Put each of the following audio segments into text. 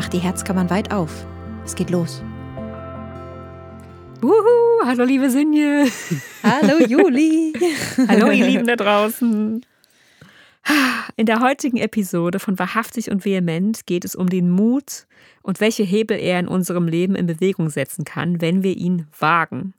Macht die Herzkammern weit auf. Es geht los. Wuhu, hallo liebe Sinje. Hallo Juli. hallo ihr Lieben da draußen. In der heutigen Episode von Wahrhaftig und Vehement geht es um den Mut und welche Hebel er in unserem Leben in Bewegung setzen kann, wenn wir ihn wagen.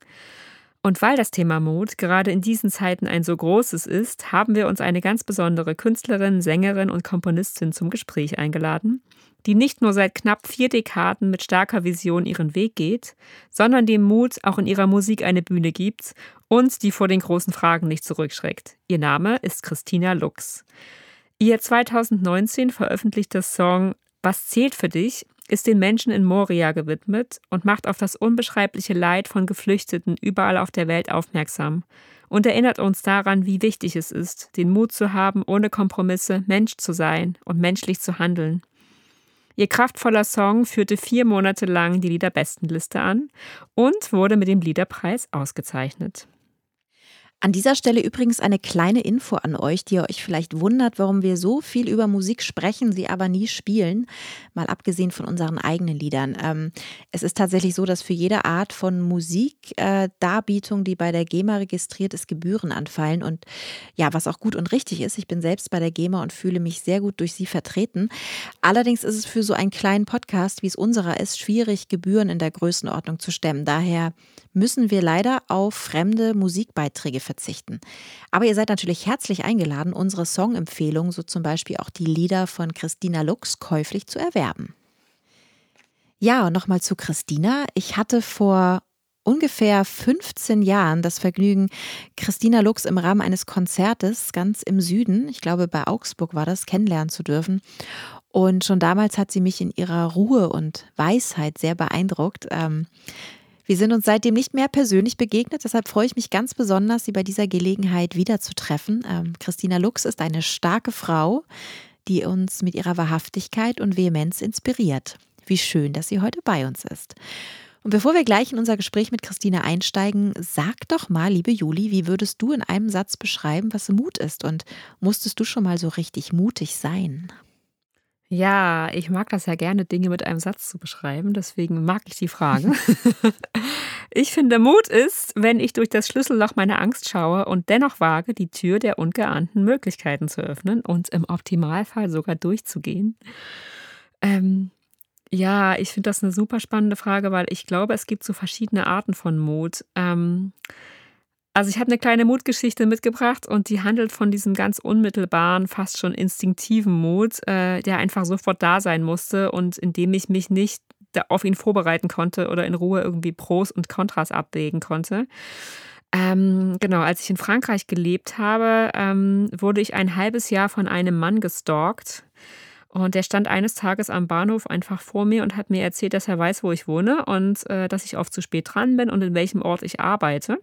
Und weil das Thema Mut gerade in diesen Zeiten ein so großes ist, haben wir uns eine ganz besondere Künstlerin, Sängerin und Komponistin zum Gespräch eingeladen, die nicht nur seit knapp vier Dekaden mit starker Vision ihren Weg geht, sondern dem Mut auch in ihrer Musik eine Bühne gibt und die vor den großen Fragen nicht zurückschreckt. Ihr Name ist Christina Lux. Ihr 2019 veröffentlichter Song Was zählt für dich ist den Menschen in Moria gewidmet und macht auf das unbeschreibliche Leid von Geflüchteten überall auf der Welt aufmerksam und erinnert uns daran, wie wichtig es ist, den Mut zu haben, ohne Kompromisse Mensch zu sein und menschlich zu handeln. Ihr kraftvoller Song führte vier Monate lang die Liederbestenliste an und wurde mit dem Liederpreis ausgezeichnet. An dieser Stelle übrigens eine kleine Info an euch, die ihr euch vielleicht wundert, warum wir so viel über Musik sprechen, sie aber nie spielen, mal abgesehen von unseren eigenen Liedern. Ähm, es ist tatsächlich so, dass für jede Art von Musikdarbietung, äh, die bei der GEMA registriert ist, Gebühren anfallen. Und ja, was auch gut und richtig ist, ich bin selbst bei der GEMA und fühle mich sehr gut durch sie vertreten. Allerdings ist es für so einen kleinen Podcast, wie es unserer ist, schwierig, Gebühren in der Größenordnung zu stemmen. Daher müssen wir leider auf fremde Musikbeiträge verzichten. Aber ihr seid natürlich herzlich eingeladen, unsere Songempfehlungen, so zum Beispiel auch die Lieder von Christina Lux, käuflich zu erwerben. Ja, und nochmal zu Christina. Ich hatte vor ungefähr 15 Jahren das Vergnügen, Christina Lux im Rahmen eines Konzertes ganz im Süden, ich glaube bei Augsburg war das, kennenlernen zu dürfen. Und schon damals hat sie mich in ihrer Ruhe und Weisheit sehr beeindruckt. Ähm, wir sind uns seitdem nicht mehr persönlich begegnet, deshalb freue ich mich ganz besonders, Sie bei dieser Gelegenheit wiederzutreffen. Ähm, Christina Lux ist eine starke Frau, die uns mit ihrer Wahrhaftigkeit und Vehemenz inspiriert. Wie schön, dass sie heute bei uns ist. Und bevor wir gleich in unser Gespräch mit Christina einsteigen, sag doch mal, liebe Juli, wie würdest du in einem Satz beschreiben, was Mut ist? Und musstest du schon mal so richtig mutig sein? Ja, ich mag das ja gerne, Dinge mit einem Satz zu beschreiben. Deswegen mag ich die Frage. ich finde, Mut ist, wenn ich durch das Schlüsselloch meiner Angst schaue und dennoch wage, die Tür der ungeahnten Möglichkeiten zu öffnen und im Optimalfall sogar durchzugehen. Ähm, ja, ich finde das eine super spannende Frage, weil ich glaube, es gibt so verschiedene Arten von Mut. Ähm, also ich habe eine kleine Mutgeschichte mitgebracht und die handelt von diesem ganz unmittelbaren, fast schon instinktiven Mut, äh, der einfach sofort da sein musste und in dem ich mich nicht auf ihn vorbereiten konnte oder in Ruhe irgendwie Pros und Kontras abwägen konnte. Ähm, genau, als ich in Frankreich gelebt habe, ähm, wurde ich ein halbes Jahr von einem Mann gestalkt. Und der stand eines Tages am Bahnhof einfach vor mir und hat mir erzählt, dass er weiß, wo ich wohne und äh, dass ich oft zu spät dran bin und in welchem Ort ich arbeite.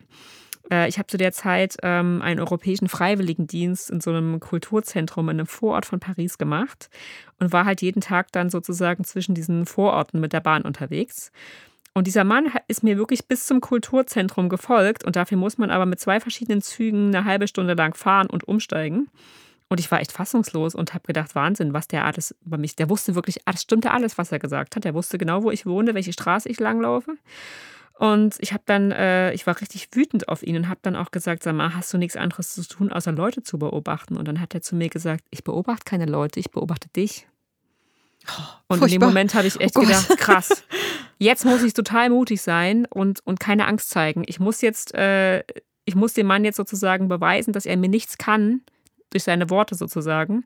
Äh, ich habe zu der Zeit ähm, einen europäischen Freiwilligendienst in so einem Kulturzentrum in einem Vorort von Paris gemacht und war halt jeden Tag dann sozusagen zwischen diesen Vororten mit der Bahn unterwegs. Und dieser Mann ist mir wirklich bis zum Kulturzentrum gefolgt und dafür muss man aber mit zwei verschiedenen Zügen eine halbe Stunde lang fahren und umsteigen. Und ich war echt fassungslos und habe gedacht, Wahnsinn, was der alles über mich, der wusste wirklich, das stimmte alles, was er gesagt hat. Der wusste genau, wo ich wohne, welche Straße ich langlaufe. Und ich habe dann, äh, ich war richtig wütend auf ihn und habe dann auch gesagt, sag mal, hast du nichts anderes zu tun, außer Leute zu beobachten? Und dann hat er zu mir gesagt, ich beobachte keine Leute, ich beobachte dich. Oh, und in dem Moment habe ich echt oh gedacht, krass, jetzt muss ich total mutig sein und, und keine Angst zeigen. Ich muss jetzt, äh, ich muss dem Mann jetzt sozusagen beweisen, dass er mir nichts kann, durch seine Worte sozusagen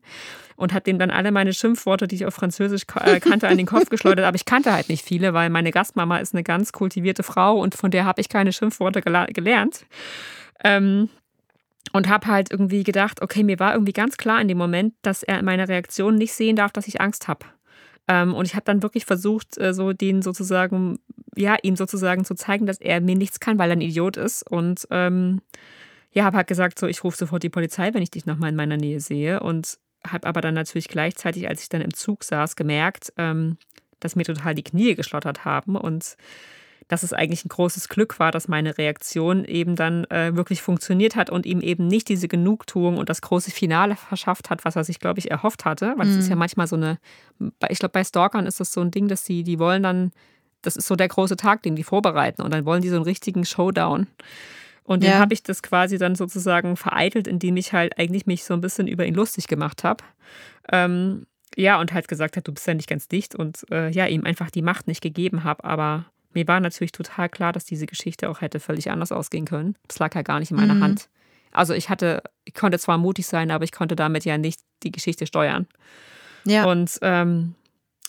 und hat dem dann alle meine Schimpfworte, die ich auf Französisch äh, kannte, an den Kopf geschleudert. Aber ich kannte halt nicht viele, weil meine Gastmama ist eine ganz kultivierte Frau und von der habe ich keine Schimpfworte gelernt. Ähm, und habe halt irgendwie gedacht, okay, mir war irgendwie ganz klar in dem Moment, dass er in meiner Reaktion nicht sehen darf, dass ich Angst habe. Ähm, und ich habe dann wirklich versucht, äh, so den sozusagen, ja, ihm sozusagen zu zeigen, dass er mir nichts kann, weil er ein Idiot ist. Und ähm, ja, habe halt gesagt, so, ich rufe sofort die Polizei, wenn ich dich nochmal in meiner Nähe sehe. Und habe aber dann natürlich gleichzeitig, als ich dann im Zug saß, gemerkt, ähm, dass mir total die Knie geschlottert haben und dass es eigentlich ein großes Glück war, dass meine Reaktion eben dann äh, wirklich funktioniert hat und ihm eben nicht diese Genugtuung und das große Finale verschafft hat, was er sich, glaube ich, erhofft hatte. Weil es ist ja mhm. manchmal so eine, ich glaube, bei Stalkern ist das so ein Ding, dass sie, die wollen dann, das ist so der große Tag, den die vorbereiten und dann wollen die so einen richtigen Showdown. Und ja. den habe ich das quasi dann sozusagen vereitelt, indem ich halt eigentlich mich so ein bisschen über ihn lustig gemacht habe. Ähm, ja, und halt gesagt hat, du bist ja nicht ganz dicht und äh, ja, ihm einfach die Macht nicht gegeben habe. Aber mir war natürlich total klar, dass diese Geschichte auch hätte völlig anders ausgehen können. Das lag ja gar nicht in meiner mhm. Hand. Also ich hatte, ich konnte zwar mutig sein, aber ich konnte damit ja nicht die Geschichte steuern. Ja. Und ähm,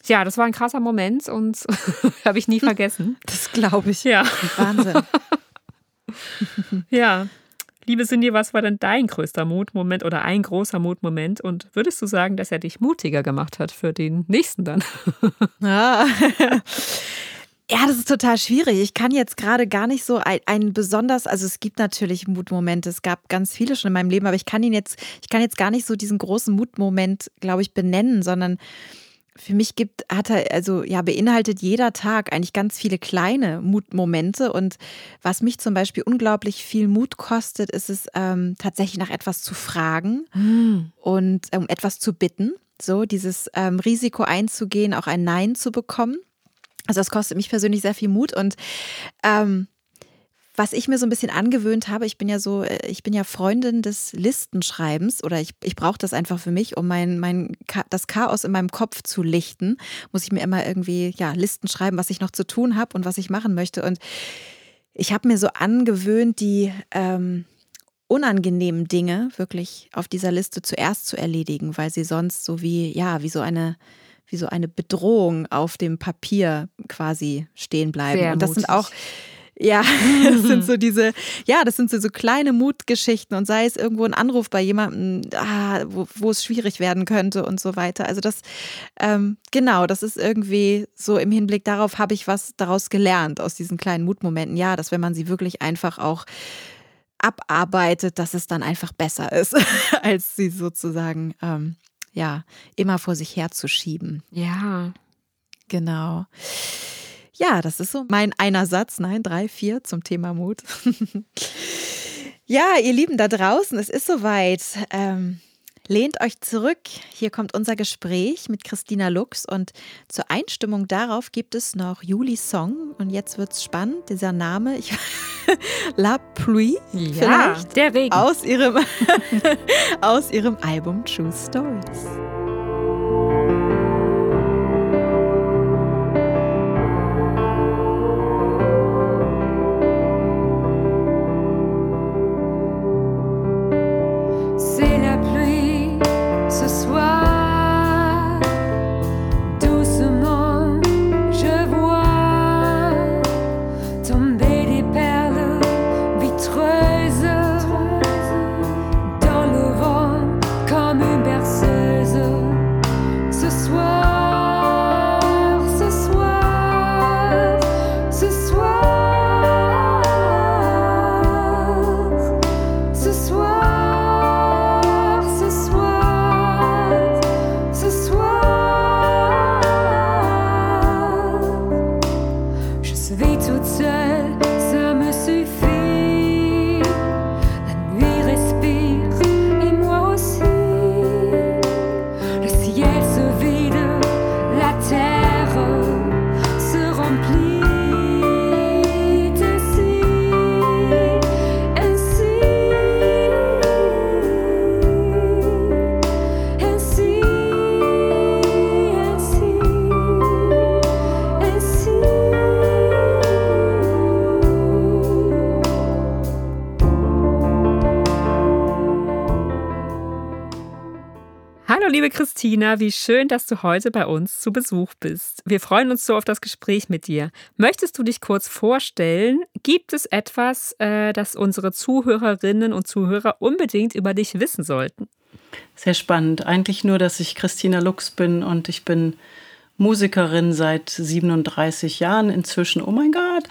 ja, das war ein krasser Moment und habe ich nie vergessen. Das glaube ich. Ja. Wahnsinn. ja. Liebe Cindy, was war denn dein größter Mutmoment oder ein großer Mutmoment? Und würdest du sagen, dass er dich mutiger gemacht hat für den nächsten dann? Ja. Ja, das ist total schwierig. Ich kann jetzt gerade gar nicht so ein, ein, besonders, also es gibt natürlich Mutmomente, es gab ganz viele schon in meinem Leben, aber ich kann ihn jetzt, ich kann jetzt gar nicht so diesen großen Mutmoment, glaube ich, benennen, sondern für mich gibt, hat er, also ja, beinhaltet jeder Tag eigentlich ganz viele kleine Mutmomente. Und was mich zum Beispiel unglaublich viel Mut kostet, ist es ähm, tatsächlich nach etwas zu fragen mhm. und um ähm, etwas zu bitten. So, dieses ähm, Risiko einzugehen, auch ein Nein zu bekommen. Also das kostet mich persönlich sehr viel Mut und ähm, was ich mir so ein bisschen angewöhnt habe, ich bin ja so, äh, ich bin ja Freundin des Listenschreibens oder ich, ich brauche das einfach für mich, um mein, mein, das Chaos in meinem Kopf zu lichten, muss ich mir immer irgendwie, ja, Listen schreiben, was ich noch zu tun habe und was ich machen möchte. Und ich habe mir so angewöhnt, die ähm, unangenehmen Dinge wirklich auf dieser Liste zuerst zu erledigen, weil sie sonst so wie, ja, wie so eine, wie so eine Bedrohung auf dem Papier quasi stehen bleiben. Sehr und das mutig. sind auch ja, das sind so diese, ja, das sind so, so kleine Mutgeschichten und sei es irgendwo ein Anruf bei jemandem, ah, wo, wo es schwierig werden könnte und so weiter. Also das, ähm, genau, das ist irgendwie so im Hinblick darauf, habe ich was daraus gelernt aus diesen kleinen Mutmomenten. Ja, dass wenn man sie wirklich einfach auch abarbeitet, dass es dann einfach besser ist, als sie sozusagen, ähm, ja, immer vor sich herzuschieben. Ja. Genau. Ja, das ist so mein einer Satz. Nein, drei, vier zum Thema Mut. ja, ihr Lieben da draußen, es ist soweit. Ähm, lehnt euch zurück. Hier kommt unser Gespräch mit Christina Lux und zur Einstimmung darauf gibt es noch Juli Song und jetzt wird es spannend. Dieser Name, ich, La Pluie, ja, der Regen aus ihrem aus ihrem Album True Stories. Tina, wie schön, dass du heute bei uns zu Besuch bist. Wir freuen uns so auf das Gespräch mit dir. Möchtest du dich kurz vorstellen? Gibt es etwas, äh, das unsere Zuhörerinnen und Zuhörer unbedingt über dich wissen sollten? Sehr spannend. Eigentlich nur, dass ich Christina Lux bin und ich bin Musikerin seit 37 Jahren inzwischen. Oh mein Gott.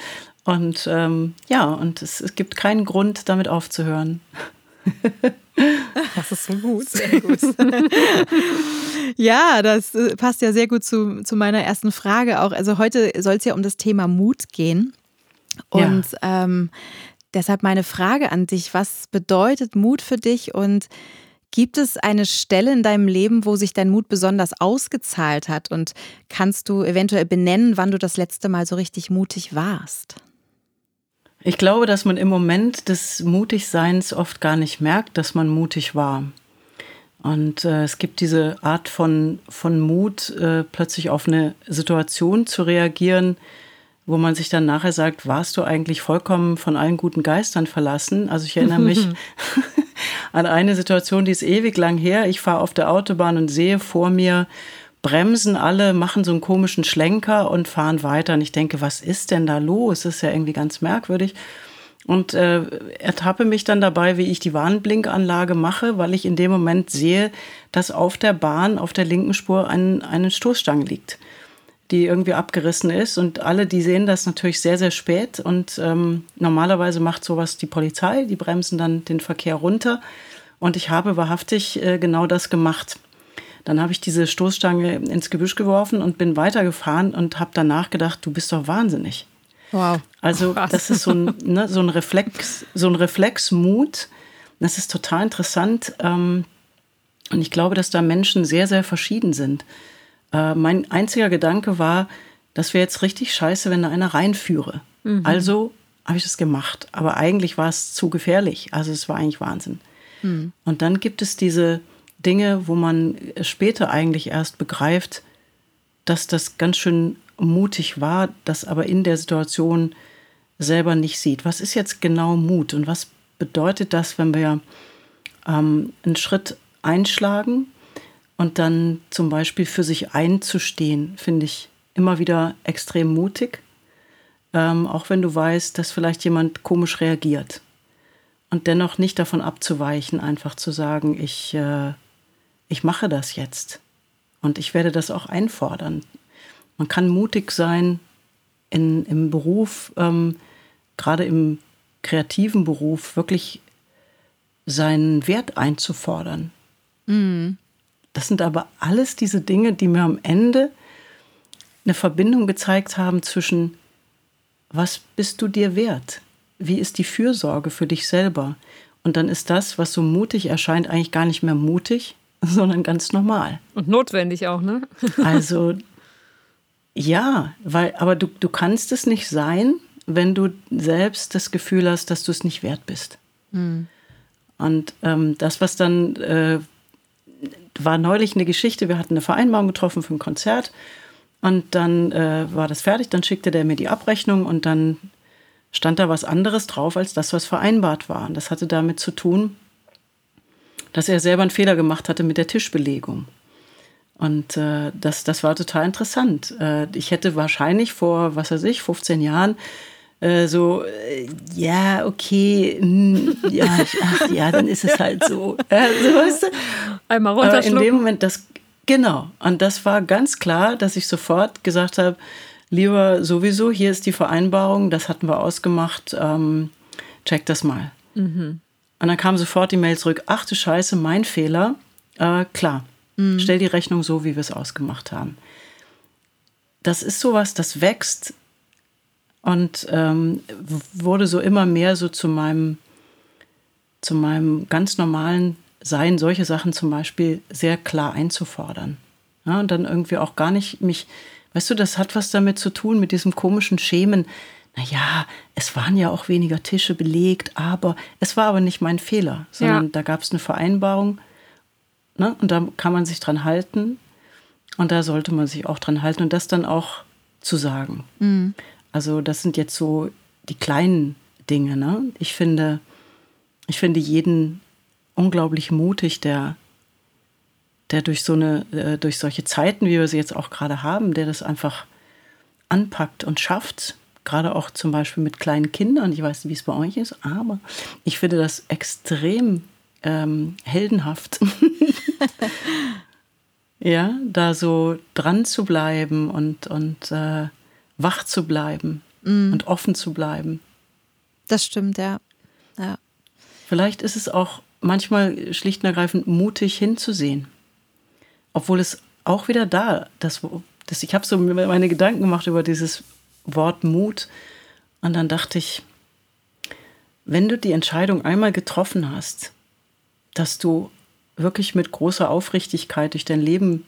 Und ähm, ja, und es, es gibt keinen Grund, damit aufzuhören. Das ist so gut. Sehr gut. ja, das äh, passt ja sehr gut zu, zu meiner ersten Frage auch. Also heute soll es ja um das Thema Mut gehen. Und ja. ähm, deshalb meine Frage an dich, was bedeutet Mut für dich und Gibt es eine Stelle in deinem Leben, wo sich dein Mut besonders ausgezahlt hat? Und kannst du eventuell benennen, wann du das letzte Mal so richtig mutig warst? Ich glaube, dass man im Moment des Mutigseins oft gar nicht merkt, dass man mutig war. Und äh, es gibt diese Art von, von Mut, äh, plötzlich auf eine Situation zu reagieren, wo man sich dann nachher sagt, warst du eigentlich vollkommen von allen guten Geistern verlassen? Also ich erinnere mich an eine Situation, die ist ewig lang her. Ich fahre auf der Autobahn und sehe vor mir bremsen alle, machen so einen komischen Schlenker und fahren weiter. Und ich denke, was ist denn da los? Das ist ja irgendwie ganz merkwürdig. Und äh, ertappe mich dann dabei, wie ich die Warnblinkanlage mache, weil ich in dem Moment sehe, dass auf der Bahn, auf der linken Spur, ein, eine Stoßstange liegt, die irgendwie abgerissen ist. Und alle, die sehen das natürlich sehr, sehr spät. Und ähm, normalerweise macht sowas die Polizei, die bremsen dann den Verkehr runter. Und ich habe wahrhaftig äh, genau das gemacht. Dann habe ich diese Stoßstange ins Gebüsch geworfen und bin weitergefahren und habe danach gedacht, du bist doch wahnsinnig. Wow. Also Krass. das ist so ein, ne, so ein Reflex, so ein Reflexmut. Das ist total interessant. Ähm, und ich glaube, dass da Menschen sehr, sehr verschieden sind. Äh, mein einziger Gedanke war, das wäre jetzt richtig scheiße, wenn da einer reinführe. Mhm. Also habe ich das gemacht. Aber eigentlich war es zu gefährlich. Also es war eigentlich Wahnsinn. Mhm. Und dann gibt es diese Dinge, wo man später eigentlich erst begreift, dass das ganz schön mutig war, das aber in der Situation selber nicht sieht. Was ist jetzt genau Mut und was bedeutet das, wenn wir ähm, einen Schritt einschlagen und dann zum Beispiel für sich einzustehen, finde ich immer wieder extrem mutig, ähm, auch wenn du weißt, dass vielleicht jemand komisch reagiert und dennoch nicht davon abzuweichen, einfach zu sagen, ich äh, ich mache das jetzt und ich werde das auch einfordern. Man kann mutig sein in, im Beruf, ähm, gerade im kreativen Beruf, wirklich seinen Wert einzufordern. Mhm. Das sind aber alles diese Dinge, die mir am Ende eine Verbindung gezeigt haben zwischen, was bist du dir wert? Wie ist die Fürsorge für dich selber? Und dann ist das, was so mutig erscheint, eigentlich gar nicht mehr mutig, sondern ganz normal. Und notwendig auch, ne? also ja, weil, aber du, du kannst es nicht sein, wenn du selbst das Gefühl hast, dass du es nicht wert bist. Mhm. Und ähm, das, was dann äh, war neulich eine Geschichte, wir hatten eine Vereinbarung getroffen für ein Konzert und dann äh, war das fertig, dann schickte der mir die Abrechnung und dann stand da was anderes drauf als das, was vereinbart war. Und das hatte damit zu tun, dass er selber einen Fehler gemacht hatte mit der Tischbelegung. Und äh, das, das war total interessant. Äh, ich hätte wahrscheinlich vor, was weiß ich, 15 Jahren äh, so, äh, ja, okay, mh, hm, ja, ach, ja, dann ist es halt so. so weißt du? Einmal runterschlucken. in dem Moment, das, genau. Und das war ganz klar, dass ich sofort gesagt habe, lieber sowieso, hier ist die Vereinbarung, das hatten wir ausgemacht, ähm, check das mal. Mhm. Und dann kam sofort die Mail zurück, ach du Scheiße, mein Fehler. Äh, klar, mhm. stell die Rechnung so, wie wir es ausgemacht haben. Das ist sowas, das wächst und ähm, wurde so immer mehr so zu meinem, zu meinem ganz normalen Sein, solche Sachen zum Beispiel sehr klar einzufordern. Ja, und dann irgendwie auch gar nicht mich, weißt du, das hat was damit zu tun, mit diesem komischen Schemen naja, es waren ja auch weniger Tische belegt, aber es war aber nicht mein Fehler, sondern ja. da gab es eine Vereinbarung ne? und da kann man sich dran halten und da sollte man sich auch dran halten und das dann auch zu sagen. Mhm. Also das sind jetzt so die kleinen Dinge. Ne? Ich finde, ich finde jeden unglaublich mutig, der der durch so eine, äh, durch solche Zeiten, wie wir sie jetzt auch gerade haben, der das einfach anpackt und schafft, gerade auch zum Beispiel mit kleinen Kindern. Ich weiß nicht, wie es bei euch ist, aber ich finde das extrem ähm, heldenhaft. Ja, da so dran zu bleiben und, und äh, wach zu bleiben mm. und offen zu bleiben. Das stimmt, ja. ja. Vielleicht ist es auch manchmal schlicht und ergreifend mutig hinzusehen. Obwohl es auch wieder da, das, das ich habe so meine Gedanken gemacht über dieses Wort Mut und dann dachte ich, wenn du die Entscheidung einmal getroffen hast, dass du wirklich mit großer Aufrichtigkeit durch dein Leben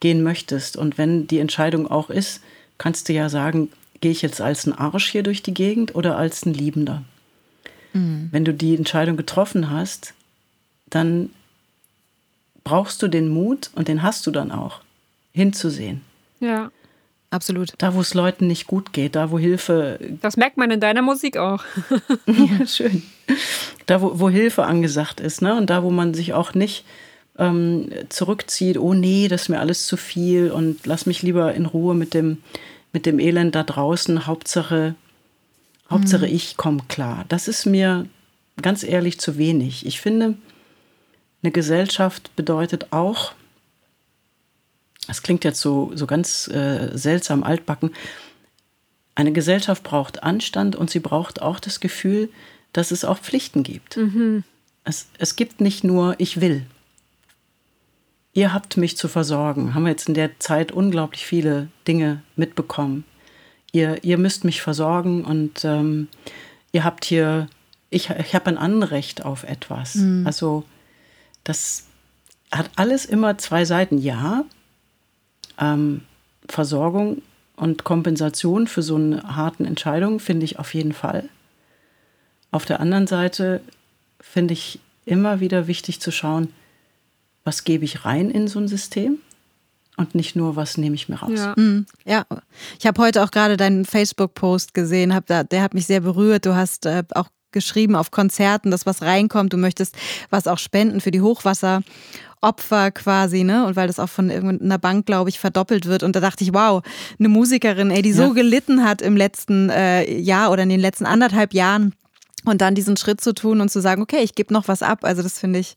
gehen möchtest und wenn die Entscheidung auch ist, kannst du ja sagen, gehe ich jetzt als ein Arsch hier durch die Gegend oder als ein Liebender? Mhm. Wenn du die Entscheidung getroffen hast, dann brauchst du den Mut und den hast du dann auch, hinzusehen. Ja. Absolut. Da, wo es Leuten nicht gut geht, da, wo Hilfe. Das merkt man in deiner Musik auch. ja, schön. Da, wo, wo Hilfe angesagt ist, ne? Und da, wo man sich auch nicht ähm, zurückzieht, oh nee, das ist mir alles zu viel und lass mich lieber in Ruhe mit dem, mit dem Elend da draußen. Hauptsache, Hauptsache mhm. ich komme klar. Das ist mir ganz ehrlich zu wenig. Ich finde, eine Gesellschaft bedeutet auch, das klingt jetzt so, so ganz äh, seltsam altbacken, eine Gesellschaft braucht Anstand und sie braucht auch das Gefühl, dass es auch Pflichten gibt. Mhm. Es, es gibt nicht nur, ich will. Ihr habt mich zu versorgen. Haben wir jetzt in der Zeit unglaublich viele Dinge mitbekommen. Ihr, ihr müsst mich versorgen und ähm, ihr habt hier, ich, ich habe ein Anrecht auf etwas. Mhm. Also das hat alles immer zwei Seiten. Ja, ähm, Versorgung und Kompensation für so eine harten Entscheidung finde ich auf jeden Fall. Auf der anderen Seite finde ich immer wieder wichtig zu schauen, was gebe ich rein in so ein System und nicht nur, was nehme ich mir raus. Ja, mhm. ja. ich habe heute auch gerade deinen Facebook-Post gesehen, hab da, der hat mich sehr berührt. Du hast äh, auch geschrieben auf Konzerten, dass was reinkommt. Du möchtest was auch spenden für die Hochwasseropfer quasi, ne? Und weil das auch von irgendeiner Bank, glaube ich, verdoppelt wird. Und da dachte ich, wow, eine Musikerin, ey, die ja. so gelitten hat im letzten äh, Jahr oder in den letzten anderthalb Jahren. Und dann diesen Schritt zu tun und zu sagen, okay, ich gebe noch was ab. Also das finde ich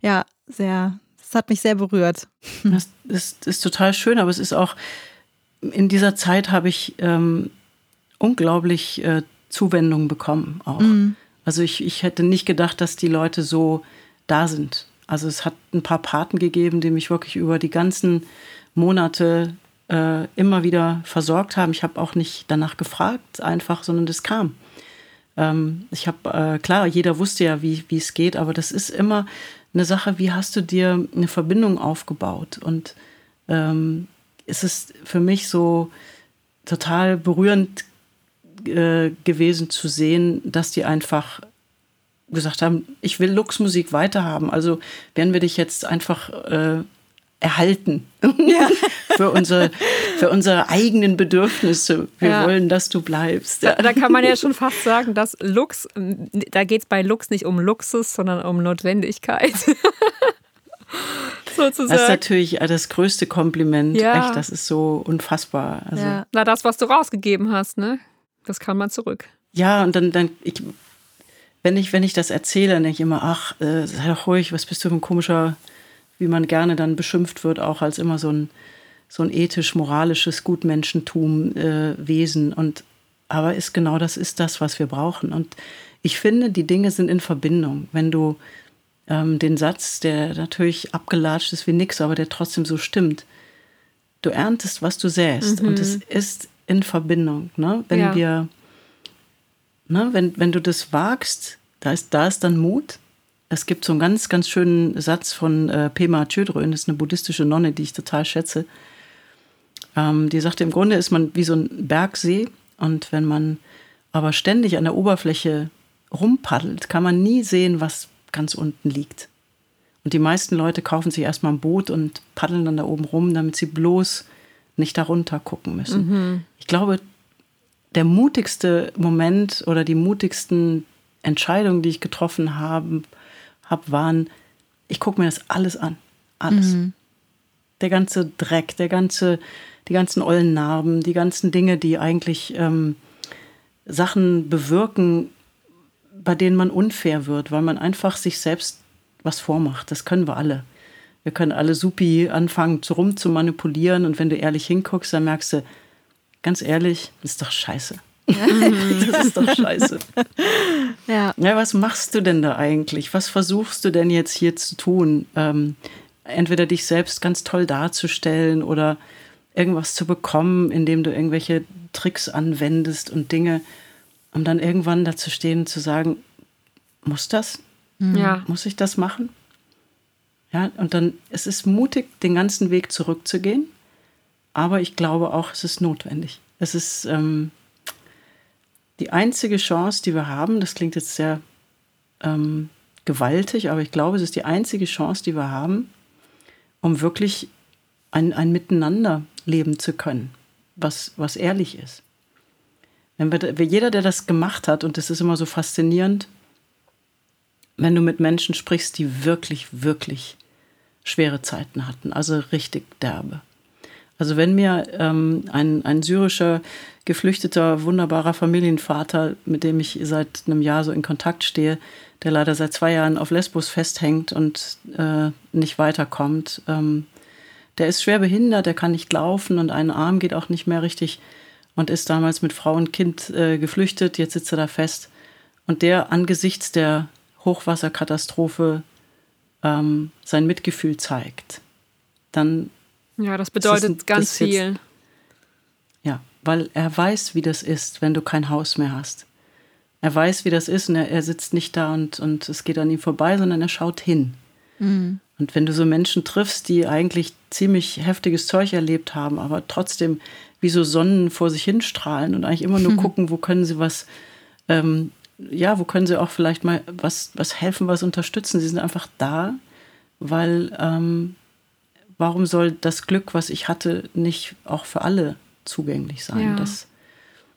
ja sehr, das hat mich sehr berührt. Das ist, ist total schön, aber es ist auch, in dieser Zeit habe ich ähm, unglaublich äh, Zuwendung bekommen auch. Mhm. Also ich, ich hätte nicht gedacht, dass die Leute so da sind. Also es hat ein paar Paten gegeben, die mich wirklich über die ganzen Monate äh, immer wieder versorgt haben. Ich habe auch nicht danach gefragt, einfach, sondern das kam. Ähm, ich habe, äh, klar, jeder wusste ja, wie es geht, aber das ist immer eine Sache, wie hast du dir eine Verbindung aufgebaut? Und ähm, es ist für mich so total berührend äh, gewesen zu sehen, dass die einfach gesagt haben, ich will Luxmusik weiterhaben. Also werden wir dich jetzt einfach äh, erhalten ja. für, unsere, für unsere eigenen Bedürfnisse. Wir ja. wollen, dass du bleibst. Da, da, kann man ja schon fast sagen, dass Lux, da geht es bei Lux nicht um Luxus, sondern um Notwendigkeit. Sozusagen. Das ist natürlich das größte Kompliment. Ja. Echt, das ist so unfassbar. Also. Ja. Na, das, was du rausgegeben hast, ne? Das kann man zurück. Ja, und dann, dann ich, wenn, ich, wenn ich das erzähle, dann denke ich immer, ach, äh, sei doch ruhig, was bist du für ein komischer, wie man gerne dann beschimpft wird, auch als immer so ein, so ein ethisch-moralisches Gutmenschentum-Wesen. Äh, und aber ist genau das ist das, was wir brauchen. Und ich finde, die Dinge sind in Verbindung. Wenn du ähm, den Satz, der natürlich abgelatscht ist wie nix, aber der trotzdem so stimmt, du erntest, was du säst. Mhm. Und es ist in Verbindung. Ne? Wenn ja. wir, ne, wenn, wenn du das wagst, da ist, da ist dann Mut. Es gibt so einen ganz, ganz schönen Satz von äh, Pema Chodron, das ist eine buddhistische Nonne, die ich total schätze. Ähm, die sagte, im Grunde ist man wie so ein Bergsee und wenn man aber ständig an der Oberfläche rumpaddelt, kann man nie sehen, was ganz unten liegt. Und die meisten Leute kaufen sich erstmal ein Boot und paddeln dann da oben rum, damit sie bloß nicht darunter gucken müssen. Mhm. Ich glaube, der mutigste Moment oder die mutigsten Entscheidungen, die ich getroffen habe, hab, waren, ich gucke mir das alles an. Alles. Mhm. Der ganze Dreck, der ganze, die ganzen ollen Narben, die ganzen Dinge, die eigentlich ähm, Sachen bewirken, bei denen man unfair wird, weil man einfach sich selbst was vormacht. Das können wir alle. Wir können alle supi anfangen, rum zu manipulieren. Und wenn du ehrlich hinguckst, dann merkst du, ganz ehrlich, das ist doch scheiße. das ist doch scheiße. Ja. ja. Was machst du denn da eigentlich? Was versuchst du denn jetzt hier zu tun? Ähm, entweder dich selbst ganz toll darzustellen oder irgendwas zu bekommen, indem du irgendwelche Tricks anwendest und Dinge, um dann irgendwann dazu stehen und zu sagen, muss das? Mhm. Ja. Muss ich das machen? Ja, und dann, es ist mutig, den ganzen Weg zurückzugehen, aber ich glaube auch, es ist notwendig. Es ist ähm, die einzige Chance, die wir haben, das klingt jetzt sehr ähm, gewaltig, aber ich glaube, es ist die einzige Chance, die wir haben, um wirklich ein, ein Miteinander leben zu können, was, was ehrlich ist. Wenn wir, jeder, der das gemacht hat, und das ist immer so faszinierend, wenn du mit Menschen sprichst, die wirklich, wirklich schwere Zeiten hatten, also richtig derbe. Also wenn mir ähm, ein, ein syrischer, geflüchteter, wunderbarer Familienvater, mit dem ich seit einem Jahr so in Kontakt stehe, der leider seit zwei Jahren auf Lesbos festhängt und äh, nicht weiterkommt, ähm, der ist schwer behindert, der kann nicht laufen und ein Arm geht auch nicht mehr richtig und ist damals mit Frau und Kind äh, geflüchtet, jetzt sitzt er da fest. Und der angesichts der Hochwasserkatastrophe ähm, sein Mitgefühl zeigt, dann. Ja, das bedeutet das ganz das viel. Jetzt, ja, weil er weiß, wie das ist, wenn du kein Haus mehr hast. Er weiß, wie das ist und er, er sitzt nicht da und, und es geht an ihm vorbei, sondern er schaut hin. Mhm. Und wenn du so Menschen triffst, die eigentlich ziemlich heftiges Zeug erlebt haben, aber trotzdem wie so Sonnen vor sich hinstrahlen und eigentlich immer nur gucken, wo können sie was ähm, ja, wo können sie auch vielleicht mal was, was helfen, was unterstützen? Sie sind einfach da, weil ähm, warum soll das Glück, was ich hatte, nicht auch für alle zugänglich sein? Ja. Das,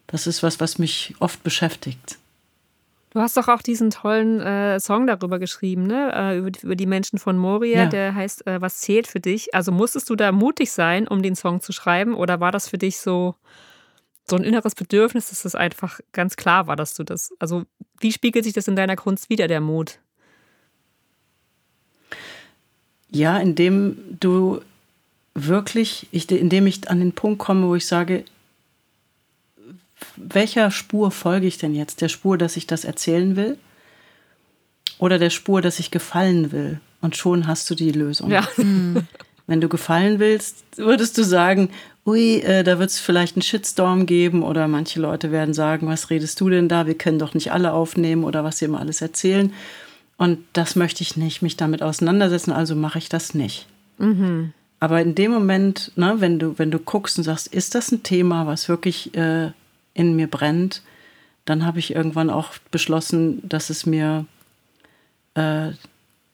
das ist was, was mich oft beschäftigt. Du hast doch auch diesen tollen äh, Song darüber geschrieben, ne? Äh, über, über, die Menschen von Moria, ja. der heißt äh, Was zählt für dich? Also musstest du da mutig sein, um den Song zu schreiben, oder war das für dich so, so ein inneres Bedürfnis, dass das einfach ganz klar war, dass du das. Also, wie spiegelt sich das in deiner Kunst wieder, der Mut? Ja, indem du wirklich, ich, indem ich an den Punkt komme, wo ich sage, welcher Spur folge ich denn jetzt? Der Spur, dass ich das erzählen will? Oder der Spur, dass ich gefallen will? Und schon hast du die Lösung. Ja. Wenn du gefallen willst, würdest du sagen, ui, äh, da wird es vielleicht einen Shitstorm geben oder manche Leute werden sagen, was redest du denn da? Wir können doch nicht alle aufnehmen oder was sie immer alles erzählen. Und das möchte ich nicht, mich damit auseinandersetzen, also mache ich das nicht. Mhm. Aber in dem Moment, ne, wenn, du, wenn du guckst und sagst, ist das ein Thema, was wirklich äh, in mir brennt, dann habe ich irgendwann auch beschlossen, dass es mir, äh,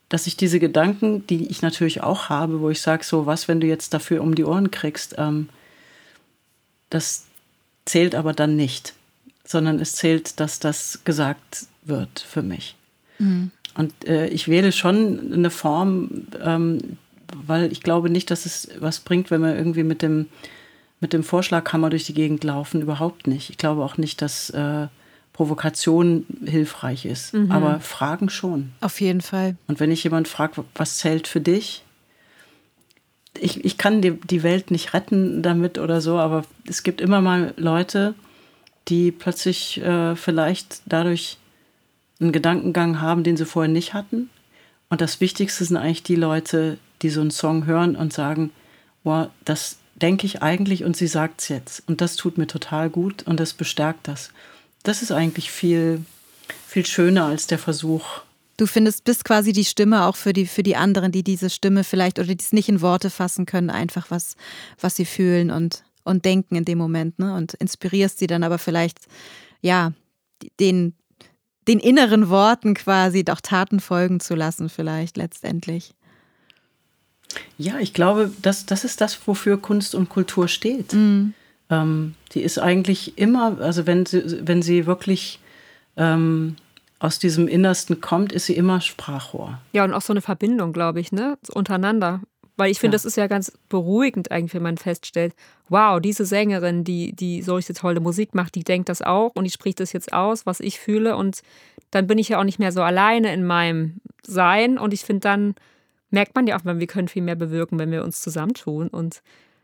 dass ich diese Gedanken, die ich natürlich auch habe, wo ich sage, so was, wenn du jetzt dafür um die Ohren kriegst, ähm, das zählt aber dann nicht, sondern es zählt, dass das gesagt wird für mich. Mhm. Und äh, ich wähle schon eine Form, ähm, weil ich glaube nicht, dass es was bringt, wenn wir irgendwie mit dem, mit dem Vorschlaghammer durch die Gegend laufen. Überhaupt nicht. Ich glaube auch nicht, dass äh, Provokation hilfreich ist. Mhm. Aber Fragen schon. Auf jeden Fall. Und wenn ich jemand fragt, was zählt für dich, ich, ich kann die, die Welt nicht retten damit oder so, aber es gibt immer mal Leute, die plötzlich äh, vielleicht dadurch einen Gedankengang haben, den sie vorher nicht hatten. Und das Wichtigste sind eigentlich die Leute, die so einen Song hören und sagen, wow, das denke ich eigentlich und sie sagt es jetzt. Und das tut mir total gut und das bestärkt das. Das ist eigentlich viel, viel schöner als der Versuch, Du findest, bist quasi die Stimme auch für die, für die anderen, die diese Stimme vielleicht oder die es nicht in Worte fassen können, einfach was, was sie fühlen und, und denken in dem Moment, ne? Und inspirierst sie dann aber vielleicht, ja, den, den inneren Worten quasi doch Taten folgen zu lassen, vielleicht letztendlich. Ja, ich glaube, das, das ist das, wofür Kunst und Kultur steht. Mhm. Ähm, die ist eigentlich immer, also wenn sie, wenn sie wirklich ähm, aus diesem Innersten kommt, ist sie immer Sprachrohr. Ja, und auch so eine Verbindung, glaube ich, ne, untereinander. Weil ich finde, ja. das ist ja ganz beruhigend eigentlich, wenn man feststellt, wow, diese Sängerin, die, die solche tolle Musik macht, die denkt das auch und die spricht das jetzt aus, was ich fühle. Und dann bin ich ja auch nicht mehr so alleine in meinem Sein. Und ich finde, dann merkt man ja auch, wir können viel mehr bewirken, wenn wir uns zusammentun. Und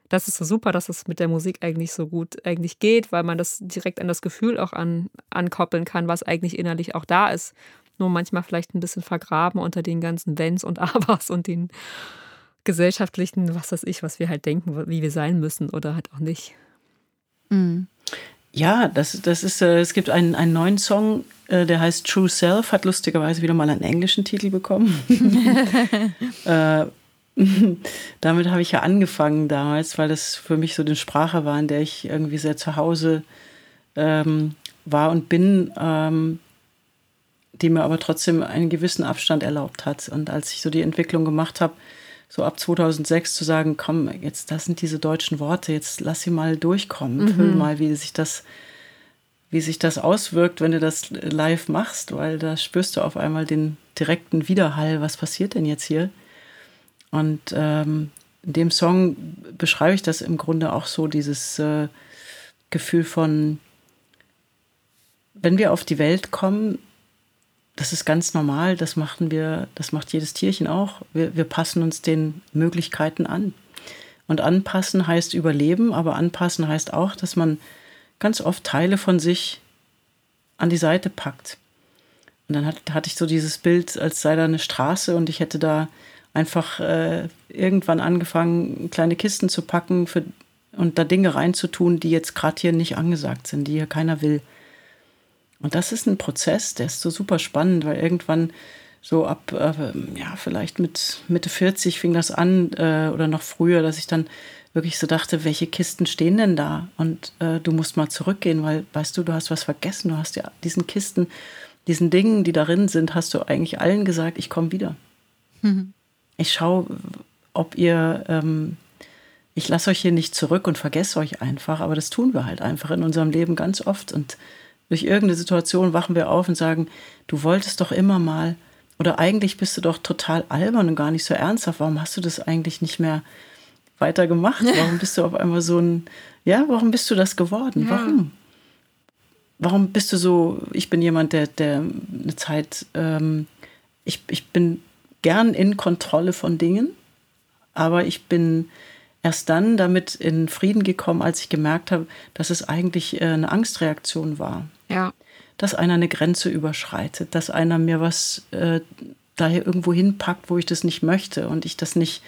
das ist so super, dass es mit der Musik eigentlich so gut eigentlich geht, weil man das direkt an das Gefühl auch an, ankoppeln kann, was eigentlich innerlich auch da ist. Nur manchmal vielleicht ein bisschen vergraben unter den ganzen Wenns und Abers und den gesellschaftlichen, was weiß ich, was wir halt denken, wie wir sein müssen oder halt auch nicht. Mhm. Ja, das, das ist, äh, es gibt einen, einen neuen Song, äh, der heißt True Self, hat lustigerweise wieder mal einen englischen Titel bekommen. äh, damit habe ich ja angefangen damals, weil das für mich so eine Sprache war, in der ich irgendwie sehr zu Hause ähm, war und bin, ähm, die mir aber trotzdem einen gewissen Abstand erlaubt hat. Und als ich so die Entwicklung gemacht habe, so ab 2006 zu sagen, komm, jetzt das sind diese deutschen Worte, jetzt lass sie mal durchkommen, mhm. fühl mal, wie sich das, wie sich das auswirkt, wenn du das live machst, weil da spürst du auf einmal den direkten Widerhall, was passiert denn jetzt hier? Und ähm, in dem Song beschreibe ich das im Grunde auch so, dieses äh, Gefühl von, wenn wir auf die Welt kommen, das ist ganz normal, das machen wir, das macht jedes Tierchen auch. Wir, wir passen uns den Möglichkeiten an. Und anpassen heißt überleben, aber anpassen heißt auch, dass man ganz oft Teile von sich an die Seite packt. Und dann hat, hatte ich so dieses Bild, als sei da eine Straße und ich hätte da einfach äh, irgendwann angefangen, kleine Kisten zu packen für, und da Dinge reinzutun, die jetzt gerade hier nicht angesagt sind, die hier keiner will. Und das ist ein Prozess, der ist so super spannend, weil irgendwann so ab, äh, ja, vielleicht mit Mitte 40 fing das an äh, oder noch früher, dass ich dann wirklich so dachte, welche Kisten stehen denn da? Und äh, du musst mal zurückgehen, weil, weißt du, du hast was vergessen. Du hast ja diesen Kisten, diesen Dingen, die darin sind, hast du eigentlich allen gesagt, ich komme wieder. Mhm. Ich schaue, ob ihr, ähm, ich lasse euch hier nicht zurück und vergesse euch einfach, aber das tun wir halt einfach in unserem Leben ganz oft. Und durch irgendeine Situation wachen wir auf und sagen, du wolltest doch immer mal, oder eigentlich bist du doch total albern und gar nicht so ernsthaft. Warum hast du das eigentlich nicht mehr weiter gemacht? Warum bist du auf einmal so ein, ja, warum bist du das geworden? Warum? Warum bist du so, ich bin jemand, der, der eine Zeit, ähm, ich, ich bin gern in Kontrolle von Dingen, aber ich bin erst dann damit in Frieden gekommen, als ich gemerkt habe, dass es eigentlich äh, eine Angstreaktion war. Dass einer eine Grenze überschreitet, dass einer mir was äh, daher irgendwo hinpackt, wo ich das nicht möchte und ich das nicht.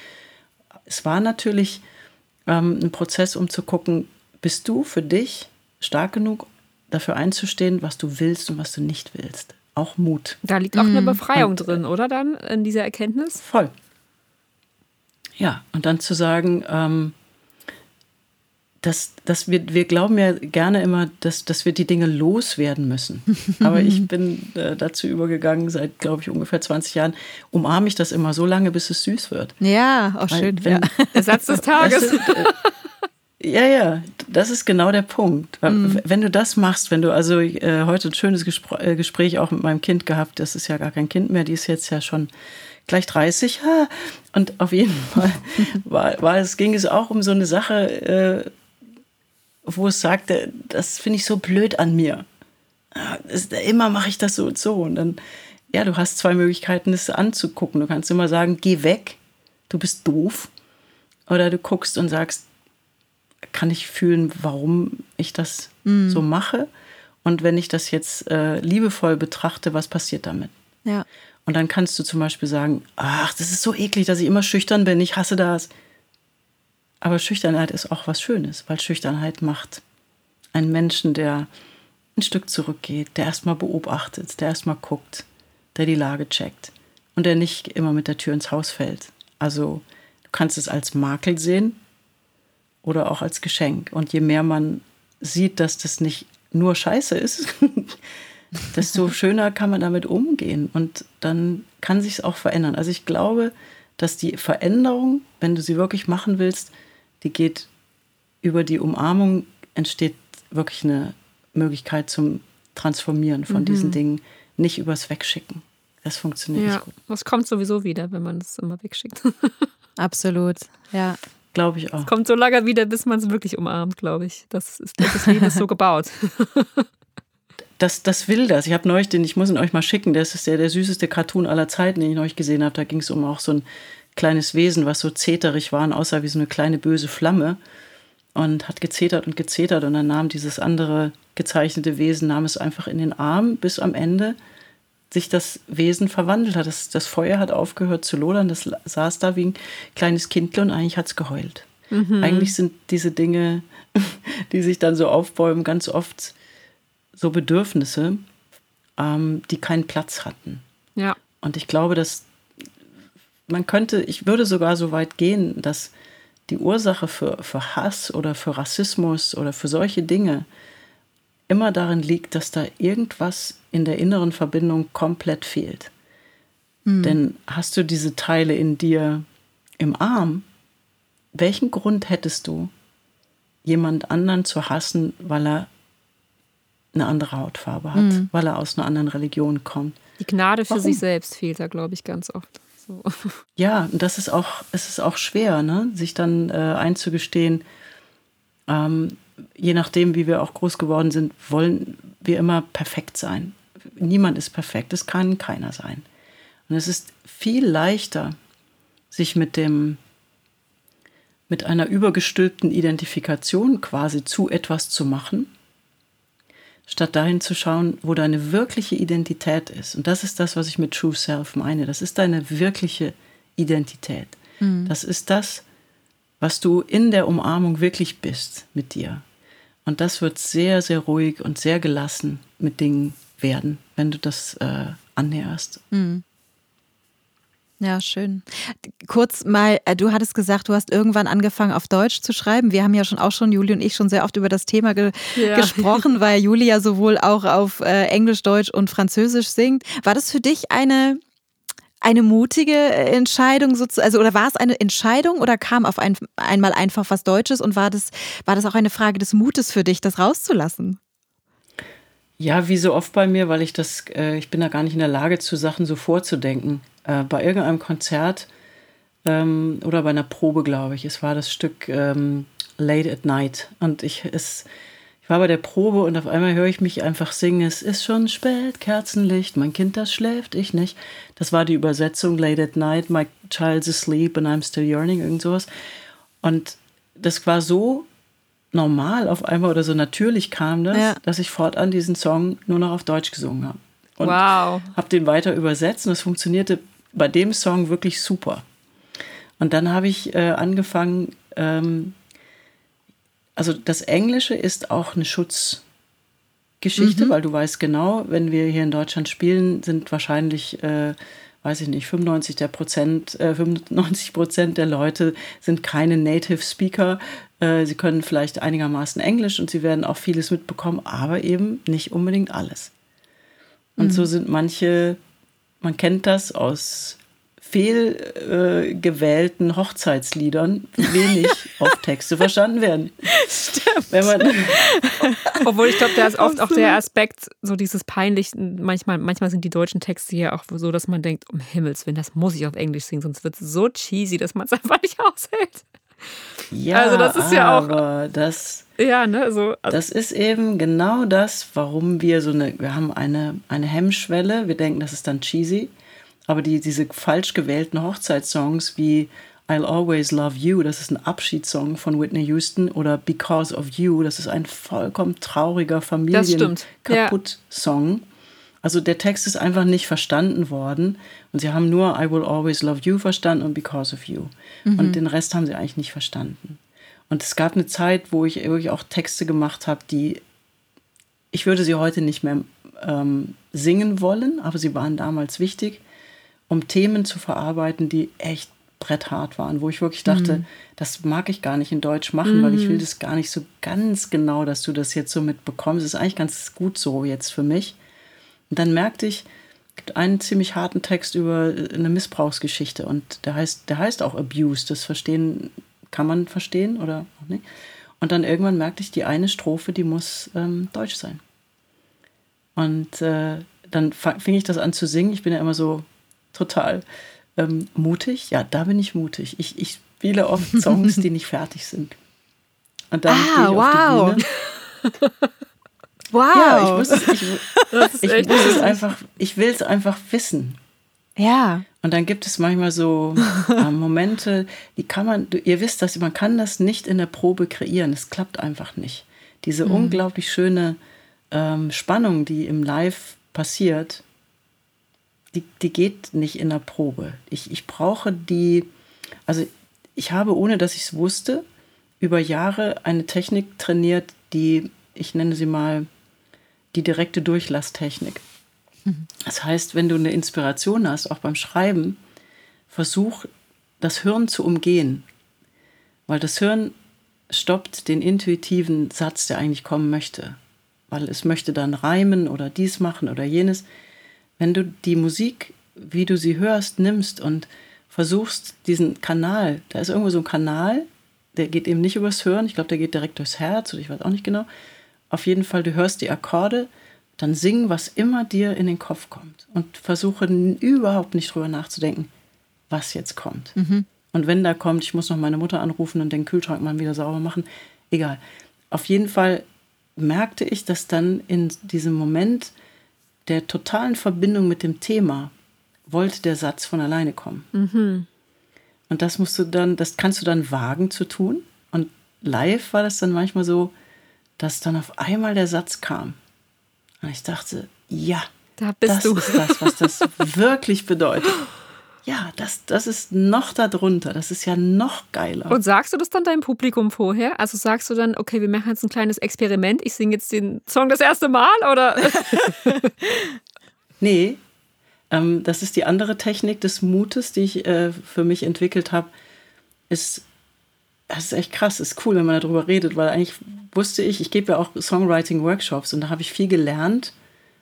Es war natürlich ähm, ein Prozess, um zu gucken, bist du für dich stark genug, dafür einzustehen, was du willst und was du nicht willst. Auch Mut. Da liegt auch mhm. eine Befreiung und, drin, oder dann in dieser Erkenntnis? Voll. Ja, und dann zu sagen, ähm, dass, dass wir, wir glauben ja gerne immer, dass, dass wir die Dinge loswerden müssen. Aber ich bin äh, dazu übergegangen, seit, glaube ich, ungefähr 20 Jahren, umarme ich das immer so lange, bis es süß wird. Ja, auch Weil, schön. Wenn, ja. Der Satz des Tages. Du, äh, ja, ja, das ist genau der Punkt. Mhm. Wenn du das machst, wenn du also äh, heute ein schönes Gespr äh, Gespräch auch mit meinem Kind gehabt, das ist ja gar kein Kind mehr, die ist jetzt ja schon gleich 30. Und auf jeden Fall war, war es, ging es auch um so eine Sache, äh, wo es sagte, das finde ich so blöd an mir. Immer mache ich das so und so. Und dann, ja, du hast zwei Möglichkeiten, das anzugucken. Du kannst immer sagen, geh weg, du bist doof. Oder du guckst und sagst, kann ich fühlen, warum ich das mm. so mache? Und wenn ich das jetzt äh, liebevoll betrachte, was passiert damit? Ja. Und dann kannst du zum Beispiel sagen, ach, das ist so eklig, dass ich immer schüchtern bin, ich hasse das. Aber Schüchternheit ist auch was Schönes, weil Schüchternheit macht einen Menschen, der ein Stück zurückgeht, der erstmal beobachtet, der erstmal guckt, der die Lage checkt und der nicht immer mit der Tür ins Haus fällt. Also du kannst es als Makel sehen oder auch als Geschenk. Und je mehr man sieht, dass das nicht nur Scheiße ist, desto schöner kann man damit umgehen und dann kann sich es auch verändern. Also ich glaube, dass die Veränderung, wenn du sie wirklich machen willst, die geht über die Umarmung, entsteht wirklich eine Möglichkeit zum Transformieren von mhm. diesen Dingen, nicht übers Wegschicken. Das funktioniert ja, nicht gut. Das kommt sowieso wieder, wenn man es immer wegschickt. Absolut, ja. Glaube ich auch. Es kommt so lange wieder, bis man es wirklich umarmt, glaube ich. Das ist das Leben ist so gebaut. das, das will das. Ich habe neulich den, ich muss ihn euch mal schicken, das ist der, der süßeste Cartoon aller Zeiten, den ich neulich gesehen habe. Da ging es um auch so einen kleines Wesen, was so zeterig war und aussah wie so eine kleine böse Flamme und hat gezetert und gezetert und dann nahm dieses andere gezeichnete Wesen, nahm es einfach in den Arm, bis am Ende sich das Wesen verwandelt hat. Das, das Feuer hat aufgehört zu lodern, das saß da wie ein kleines Kindle und eigentlich hat es geheult. Mhm. Eigentlich sind diese Dinge, die sich dann so aufbäumen, ganz oft so Bedürfnisse, ähm, die keinen Platz hatten. Ja. Und ich glaube, dass man könnte, ich würde sogar so weit gehen, dass die Ursache für, für Hass oder für Rassismus oder für solche Dinge immer darin liegt, dass da irgendwas in der inneren Verbindung komplett fehlt. Mhm. Denn hast du diese Teile in dir im Arm, welchen Grund hättest du, jemand anderen zu hassen, weil er eine andere Hautfarbe hat, mhm. weil er aus einer anderen Religion kommt? Die Gnade für Warum? sich selbst fehlt da, glaube ich, ganz oft. So. Ja, und das ist auch, es ist auch schwer, ne? sich dann äh, einzugestehen, ähm, je nachdem, wie wir auch groß geworden sind, wollen wir immer perfekt sein. Niemand ist perfekt, es kann keiner sein. Und es ist viel leichter, sich mit dem mit einer übergestülpten Identifikation quasi zu etwas zu machen, statt dahin zu schauen, wo deine wirkliche Identität ist. Und das ist das, was ich mit True Self meine. Das ist deine wirkliche Identität. Mhm. Das ist das, was du in der Umarmung wirklich bist mit dir. Und das wird sehr, sehr ruhig und sehr gelassen mit Dingen werden, wenn du das äh, annäherst. Mhm. Ja, schön. Kurz mal, äh, du hattest gesagt, du hast irgendwann angefangen auf Deutsch zu schreiben. Wir haben ja schon auch schon, Juli und ich, schon sehr oft über das Thema ge ja. gesprochen, weil Julia sowohl auch auf äh, Englisch, Deutsch und Französisch singt. War das für dich eine, eine mutige Entscheidung sozusagen, also oder war es eine Entscheidung oder kam auf ein, einmal einfach was Deutsches und war das, war das auch eine Frage des Mutes für dich, das rauszulassen? Ja, wie so oft bei mir, weil ich das, äh, ich bin da gar nicht in der Lage, zu Sachen so vorzudenken äh, bei irgendeinem Konzert ähm, oder bei einer Probe, glaube ich. Es war das Stück ähm, Late at Night. Und ich, es, ich war bei der Probe und auf einmal höre ich mich einfach singen, es ist schon spät, Kerzenlicht, mein Kind, das schläft, ich nicht. Das war die Übersetzung Late at Night, my child's asleep and I'm still yearning, irgend sowas. Und das war so normal auf einmal oder so natürlich kam das, ja. dass ich fortan diesen Song nur noch auf Deutsch gesungen habe. Und wow. habe den weiter übersetzt und es funktionierte bei dem Song wirklich super. Und dann habe ich äh, angefangen, ähm, also das Englische ist auch eine Schutzgeschichte, mhm. weil du weißt genau, wenn wir hier in Deutschland spielen, sind wahrscheinlich, äh, weiß ich nicht, 95 der Prozent, äh, 95 Prozent der Leute sind keine Native Speaker. Äh, sie können vielleicht einigermaßen Englisch und sie werden auch vieles mitbekommen, aber eben nicht unbedingt alles. Und mhm. so sind manche man kennt das aus fehlgewählten äh, Hochzeitsliedern, wenig auf Texte verstanden werden. Stimmt. Wenn man Obwohl ich glaube, da ist oft auch der Aspekt, so dieses peinlich, manchmal, manchmal sind die deutschen Texte hier auch so, dass man denkt, um Himmels Willen, das muss ich auf Englisch singen, sonst wird es so cheesy, dass man es einfach nicht aushält. Ja, also das ist ja auch. Das, ja, ne, so. Also das ist eben genau das, warum wir so eine, wir haben eine, eine Hemmschwelle. Wir denken, das ist dann cheesy. Aber die, diese falsch gewählten Hochzeitssongs wie I'll Always Love You, das ist ein Abschiedssong von Whitney Houston, oder Because of You, das ist ein vollkommen trauriger Familien-Kaputt-Song. Ja. Also der Text ist einfach nicht verstanden worden und sie haben nur I Will Always Love You verstanden und Because of You. Mhm. Und den Rest haben sie eigentlich nicht verstanden. Und es gab eine Zeit, wo ich wirklich auch Texte gemacht habe, die ich würde sie heute nicht mehr ähm, singen wollen, aber sie waren damals wichtig, um Themen zu verarbeiten, die echt bretthart waren, wo ich wirklich dachte, mhm. das mag ich gar nicht in Deutsch machen, mhm. weil ich will mhm. das gar nicht so ganz genau, dass du das jetzt so mitbekommst. Das ist eigentlich ganz gut so jetzt für mich. Und dann merkte ich, es gibt einen ziemlich harten Text über eine Missbrauchsgeschichte und der heißt, der heißt auch Abuse. Das verstehen, kann man verstehen oder auch nicht. Und dann irgendwann merkte ich, die eine Strophe, die muss ähm, deutsch sein. Und äh, dann fing ich das an zu singen. Ich bin ja immer so total ähm, mutig. Ja, da bin ich mutig. Ich, ich spiele oft Songs, die nicht fertig sind. Und dann ah, ich wow. auf die Bühne. Wow. Ja, ich muss, ich, ich muss es einfach, ich will es einfach wissen. Ja. Und dann gibt es manchmal so äh, Momente, die kann man, ihr wisst das, man kann das nicht in der Probe kreieren. Es klappt einfach nicht. Diese mhm. unglaublich schöne ähm, Spannung, die im Live passiert, die, die geht nicht in der Probe. Ich, ich brauche die, also ich habe, ohne dass ich es wusste, über Jahre eine Technik trainiert, die, ich nenne sie mal, die direkte Durchlasstechnik. Mhm. Das heißt, wenn du eine Inspiration hast, auch beim Schreiben, versuch das Hirn zu umgehen. Weil das Hirn stoppt den intuitiven Satz, der eigentlich kommen möchte. Weil es möchte dann reimen oder dies machen oder jenes. Wenn du die Musik, wie du sie hörst, nimmst und versuchst, diesen Kanal, da ist irgendwo so ein Kanal, der geht eben nicht übers Hören, ich glaube, der geht direkt durchs Herz oder ich weiß auch nicht genau. Auf jeden Fall, du hörst die Akkorde, dann sing, was immer dir in den Kopf kommt und versuche überhaupt nicht drüber nachzudenken, was jetzt kommt. Mhm. Und wenn da kommt, ich muss noch meine Mutter anrufen und den Kühlschrank mal wieder sauber machen, egal. Auf jeden Fall merkte ich, dass dann in diesem Moment der totalen Verbindung mit dem Thema wollte der Satz von alleine kommen. Mhm. Und das musst du dann, das kannst du dann wagen zu tun. Und live war das dann manchmal so, dass dann auf einmal der Satz kam. Und ich dachte, ja, da das du. ist das, was das wirklich bedeutet. Ja, das, das ist noch darunter. Das ist ja noch geiler. Und sagst du das dann deinem Publikum vorher? Also sagst du dann, okay, wir machen jetzt ein kleines Experiment. Ich singe jetzt den Song das erste Mal, oder? nee, ähm, das ist die andere Technik des Mutes, die ich äh, für mich entwickelt habe. Ist, das ist echt krass, ist cool, wenn man darüber redet, weil eigentlich wusste ich, ich gebe ja auch Songwriting-Workshops und da habe ich viel gelernt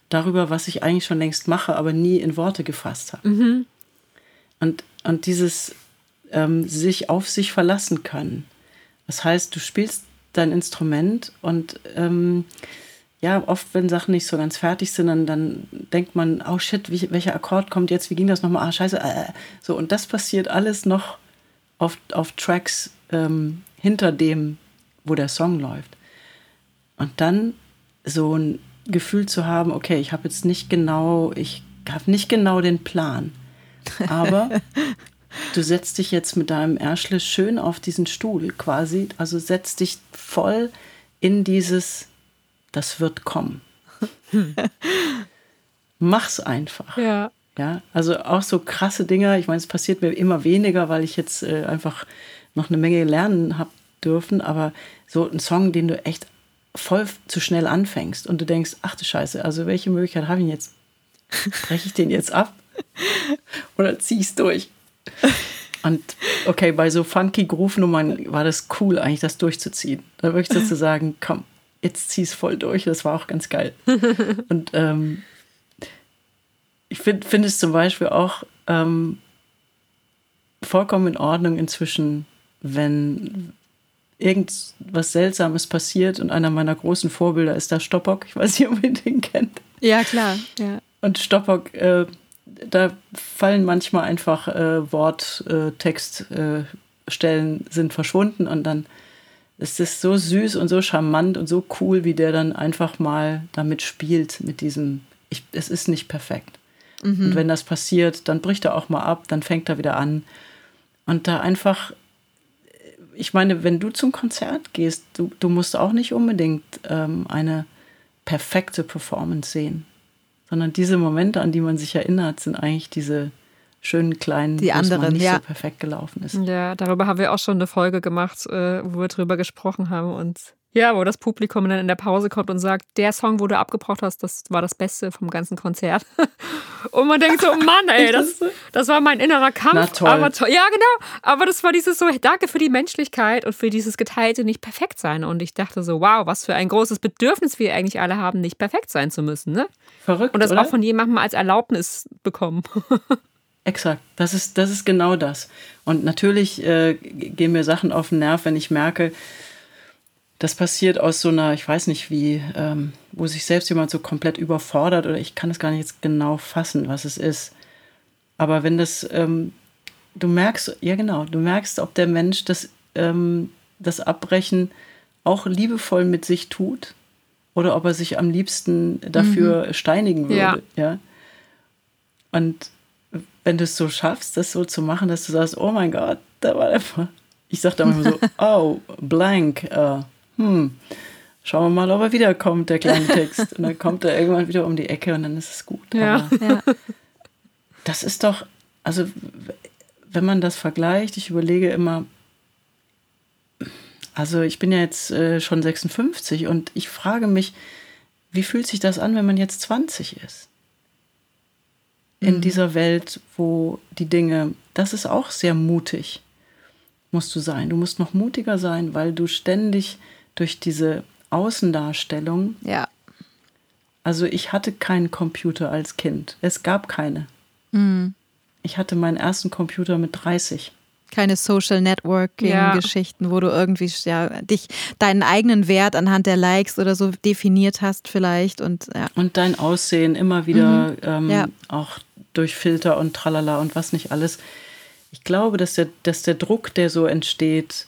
darüber, was ich eigentlich schon längst mache, aber nie in Worte gefasst habe. Mhm. Und, und dieses ähm, sich auf sich verlassen können. Das heißt, du spielst dein Instrument und ähm, ja, oft, wenn Sachen nicht so ganz fertig sind, dann, dann denkt man, oh shit, wie, welcher Akkord kommt jetzt, wie ging das nochmal, ah, scheiße, äh, äh. so, und das passiert alles noch auf, auf Tracks ähm, hinter dem, wo der Song läuft. Und dann so ein Gefühl zu haben, okay, ich habe jetzt nicht genau, ich habe nicht genau den Plan, aber du setzt dich jetzt mit deinem Erschle schön auf diesen Stuhl quasi, also setzt dich voll in dieses das wird kommen. Mach's einfach. Ja. Ja, also auch so krasse Dinge. Ich meine, es passiert mir immer weniger, weil ich jetzt äh, einfach noch eine Menge lernen habe dürfen. Aber so ein Song, den du echt voll zu schnell anfängst und du denkst, ach du Scheiße, also welche Möglichkeit habe ich jetzt? Breche ich den jetzt ab oder ziehe ich es durch? Und okay, bei so funky Groove-Nummern war das cool, eigentlich das durchzuziehen. Da wirklich so zu sagen, komm, jetzt zieh es voll durch. Das war auch ganz geil. und ähm, ich finde find es zum Beispiel auch ähm, vollkommen in Ordnung inzwischen, wenn irgendwas Seltsames passiert und einer meiner großen Vorbilder ist da Stoppock. Ich weiß nicht, ob ihr den kennt. Ja, klar. Ja. Und Stoppock, äh, da fallen manchmal einfach äh, Wort, äh, Textstellen äh, sind verschwunden und dann es ist so süß und so charmant und so cool, wie der dann einfach mal damit spielt, mit diesem, ich, es ist nicht perfekt. Mhm. Und wenn das passiert, dann bricht er auch mal ab, dann fängt er wieder an. Und da einfach, ich meine, wenn du zum Konzert gehst, du, du musst auch nicht unbedingt ähm, eine perfekte Performance sehen, sondern diese Momente, an die man sich erinnert, sind eigentlich diese schönen kleinen, die anderen, nicht ja. so perfekt gelaufen ist. Ja, darüber haben wir auch schon eine Folge gemacht, äh, wo wir drüber gesprochen haben und ja, wo das Publikum dann in der Pause kommt und sagt, der Song, wo du abgebrochen hast, das war das Beste vom ganzen Konzert. Und man denkt so, Mann, ey, das, das war mein innerer Kampf. Na toll. Aber to ja, genau. Aber das war dieses so, danke für die Menschlichkeit und für dieses geteilte nicht perfekt sein. Und ich dachte so, wow, was für ein großes Bedürfnis wir eigentlich alle haben, nicht perfekt sein zu müssen. Ne? Verrückt. Und das oder? auch von jemandem als Erlaubnis bekommen. Exakt, das ist, das ist genau das. Und natürlich äh, gehen mir Sachen auf den Nerv, wenn ich merke, das passiert aus so einer, ich weiß nicht wie, ähm, wo sich selbst jemand so komplett überfordert oder ich kann es gar nicht jetzt genau fassen, was es ist. Aber wenn das, ähm, du merkst, ja genau, du merkst, ob der Mensch das, ähm, das Abbrechen auch liebevoll mit sich tut oder ob er sich am liebsten dafür mhm. steinigen würde. Ja. ja? Und wenn du es so schaffst, das so zu machen, dass du sagst, oh mein Gott, da war einfach. Ich sage dann immer so, oh, blank, uh, hm, schauen wir mal, ob er wiederkommt, der kleine Text. Und dann kommt er irgendwann wieder um die Ecke und dann ist es gut. Ja. ja. Das ist doch, also wenn man das vergleicht, ich überlege immer, also ich bin ja jetzt äh, schon 56 und ich frage mich, wie fühlt sich das an, wenn man jetzt 20 ist? In mhm. dieser Welt, wo die Dinge, das ist auch sehr mutig, musst du sein. Du musst noch mutiger sein, weil du ständig durch diese Außendarstellung. Ja. Also ich hatte keinen Computer als Kind. Es gab keine. Mhm. Ich hatte meinen ersten Computer mit 30 keine Social Networking-Geschichten, ja. wo du irgendwie ja, dich deinen eigenen Wert anhand der Likes oder so definiert hast, vielleicht. Und, ja. und dein Aussehen immer wieder mhm. ähm, ja. auch durch Filter und tralala und was nicht alles. Ich glaube, dass der, dass der Druck, der so entsteht,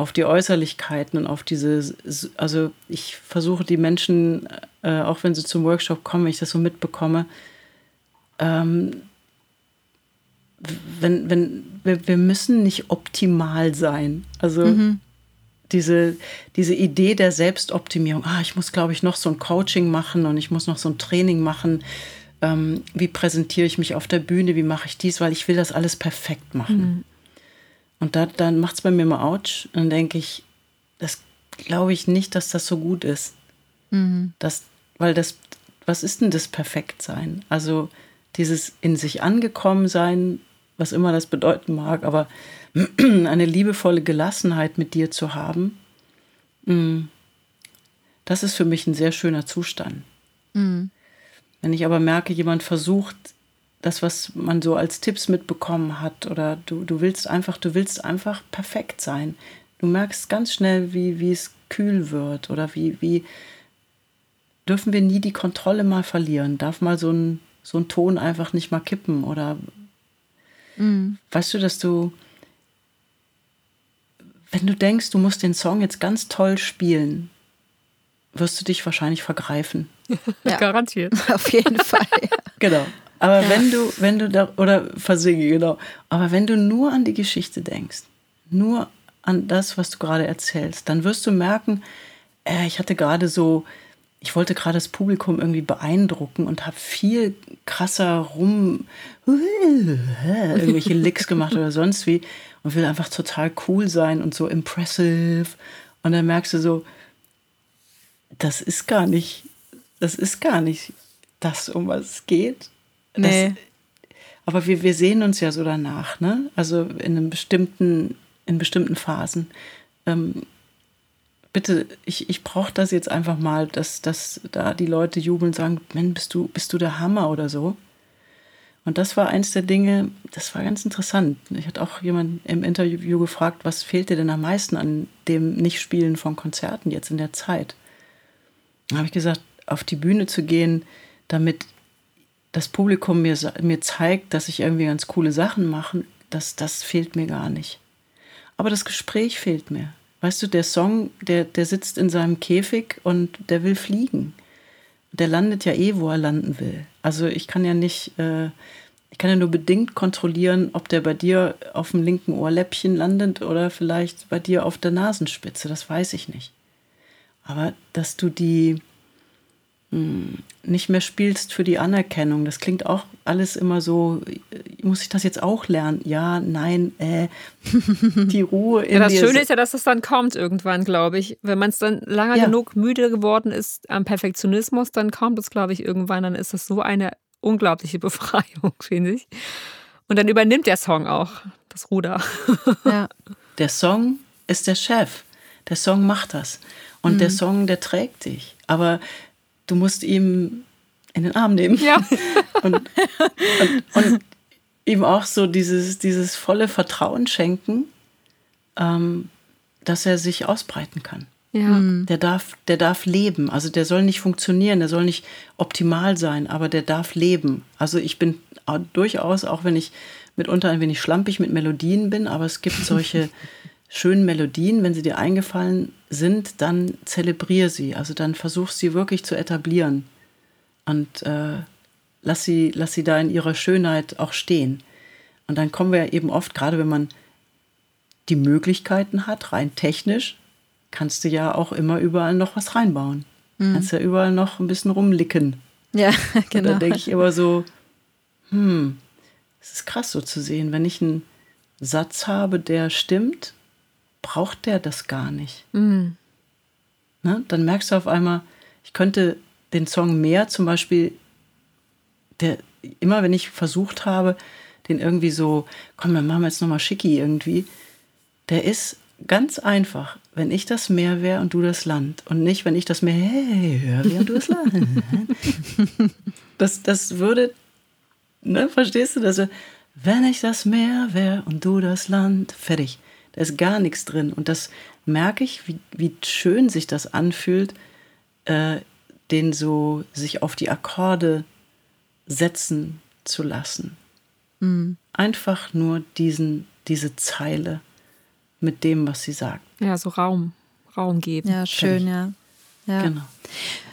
auf die Äußerlichkeiten und auf diese, also ich versuche die Menschen, äh, auch wenn sie zum Workshop kommen, wenn ich das so mitbekomme, ähm, wenn, wenn, wir, wir müssen nicht optimal sein. Also mhm. diese, diese Idee der Selbstoptimierung, ah, ich muss, glaube ich, noch so ein Coaching machen und ich muss noch so ein Training machen. Ähm, wie präsentiere ich mich auf der Bühne, wie mache ich dies, weil ich will das alles perfekt machen. Mhm. Und da, dann macht es bei mir mal Autsch. Und dann denke ich, das glaube ich nicht, dass das so gut ist. Mhm. Das, weil das, was ist denn das Perfektsein? Also dieses in sich angekommen sein, was immer das bedeuten mag, aber eine liebevolle Gelassenheit mit dir zu haben, mm, das ist für mich ein sehr schöner Zustand. Mhm. Wenn ich aber merke, jemand versucht, das, was man so als Tipps mitbekommen hat, oder du, du willst einfach, du willst einfach perfekt sein. Du merkst ganz schnell, wie, wie es kühl wird oder wie, wie dürfen wir nie die Kontrolle mal verlieren? Darf mal so ein, so ein Ton einfach nicht mal kippen oder Mhm. Weißt du, dass du, wenn du denkst, du musst den Song jetzt ganz toll spielen, wirst du dich wahrscheinlich vergreifen. Ja. Garantiert. Auf jeden Fall. Ja. Genau. Aber wenn du, wenn du da, oder versinge, genau. Aber wenn du nur an die Geschichte denkst, nur an das, was du gerade erzählst, dann wirst du merken, äh, ich hatte gerade so ich wollte gerade das Publikum irgendwie beeindrucken und habe viel krasser rum irgendwelche Licks gemacht oder sonst wie und will einfach total cool sein und so impressive. Und dann merkst du so, das ist gar nicht, das ist gar nicht das, um was es geht. Nee. Das, aber wir, wir sehen uns ja so danach, ne? Also in einem bestimmten, in bestimmten Phasen. Ähm, bitte, ich, ich brauche das jetzt einfach mal, dass, dass da die Leute jubeln und sagen, Mensch, bist du, bist du der Hammer oder so. Und das war eins der Dinge, das war ganz interessant. Ich hatte auch jemand im Interview gefragt, was fehlt dir denn am meisten an dem Nichtspielen von Konzerten jetzt in der Zeit? Da habe ich gesagt, auf die Bühne zu gehen, damit das Publikum mir, mir zeigt, dass ich irgendwie ganz coole Sachen mache, das, das fehlt mir gar nicht. Aber das Gespräch fehlt mir. Weißt du, der Song, der, der sitzt in seinem Käfig und der will fliegen. Der landet ja eh, wo er landen will. Also ich kann ja nicht, äh, ich kann ja nur bedingt kontrollieren, ob der bei dir auf dem linken Ohrläppchen landet oder vielleicht bei dir auf der Nasenspitze. Das weiß ich nicht. Aber dass du die, nicht mehr spielst für die Anerkennung. Das klingt auch alles immer so, muss ich das jetzt auch lernen? Ja, nein, äh, die Ruhe in Ja, das Schöne ist ja, dass das dann kommt irgendwann, glaube ich. Wenn man es dann lange ja. genug müde geworden ist am Perfektionismus, dann kommt es, glaube ich, irgendwann. Dann ist das so eine unglaubliche Befreiung, finde ich. Und dann übernimmt der Song auch das Ruder. Ja. Der Song ist der Chef. Der Song macht das. Und mhm. der Song, der trägt dich. Aber du musst ihm in den Arm nehmen. Ja. und, und, und, ihm auch so dieses, dieses volle Vertrauen schenken, ähm, dass er sich ausbreiten kann. Ja. Mhm. Der darf, der darf leben. Also der soll nicht funktionieren, der soll nicht optimal sein, aber der darf leben. Also ich bin durchaus, auch wenn ich mitunter ein wenig schlampig mit Melodien bin, aber es gibt solche schönen Melodien, wenn sie dir eingefallen sind, dann zelebriere sie. Also dann versuch sie wirklich zu etablieren. Und äh, lass sie, lass sie da in ihrer Schönheit auch stehen. Und dann kommen wir eben oft, gerade wenn man die Möglichkeiten hat, rein technisch, kannst du ja auch immer überall noch was reinbauen. Mhm. Kannst ja überall noch ein bisschen rumlicken. Ja, genau. Und da denke ich immer so, hm, es ist krass so zu sehen, wenn ich einen Satz habe, der stimmt, braucht der das gar nicht. Mhm. Ne? Dann merkst du auf einmal, ich könnte den Song mehr zum Beispiel, der immer wenn ich versucht habe, den irgendwie so, komm, dann machen wir jetzt nochmal schicki irgendwie, der ist ganz einfach, wenn ich das Meer wäre und du das Land. Und nicht, wenn ich das Meer hey, höre und du das Land. das, das würde, ne, verstehst du das? Wenn ich das Meer wäre und du das Land, fertig. Da ist gar nichts drin. Und das merke ich, wie, wie schön sich das anfühlt, äh, den so sich auf die Akkorde setzen zu lassen. Mhm. Einfach nur diesen, diese Zeile mit dem, was sie sagt. Ja, so Raum, Raum geben. Ja, schön, ja. ja. Genau.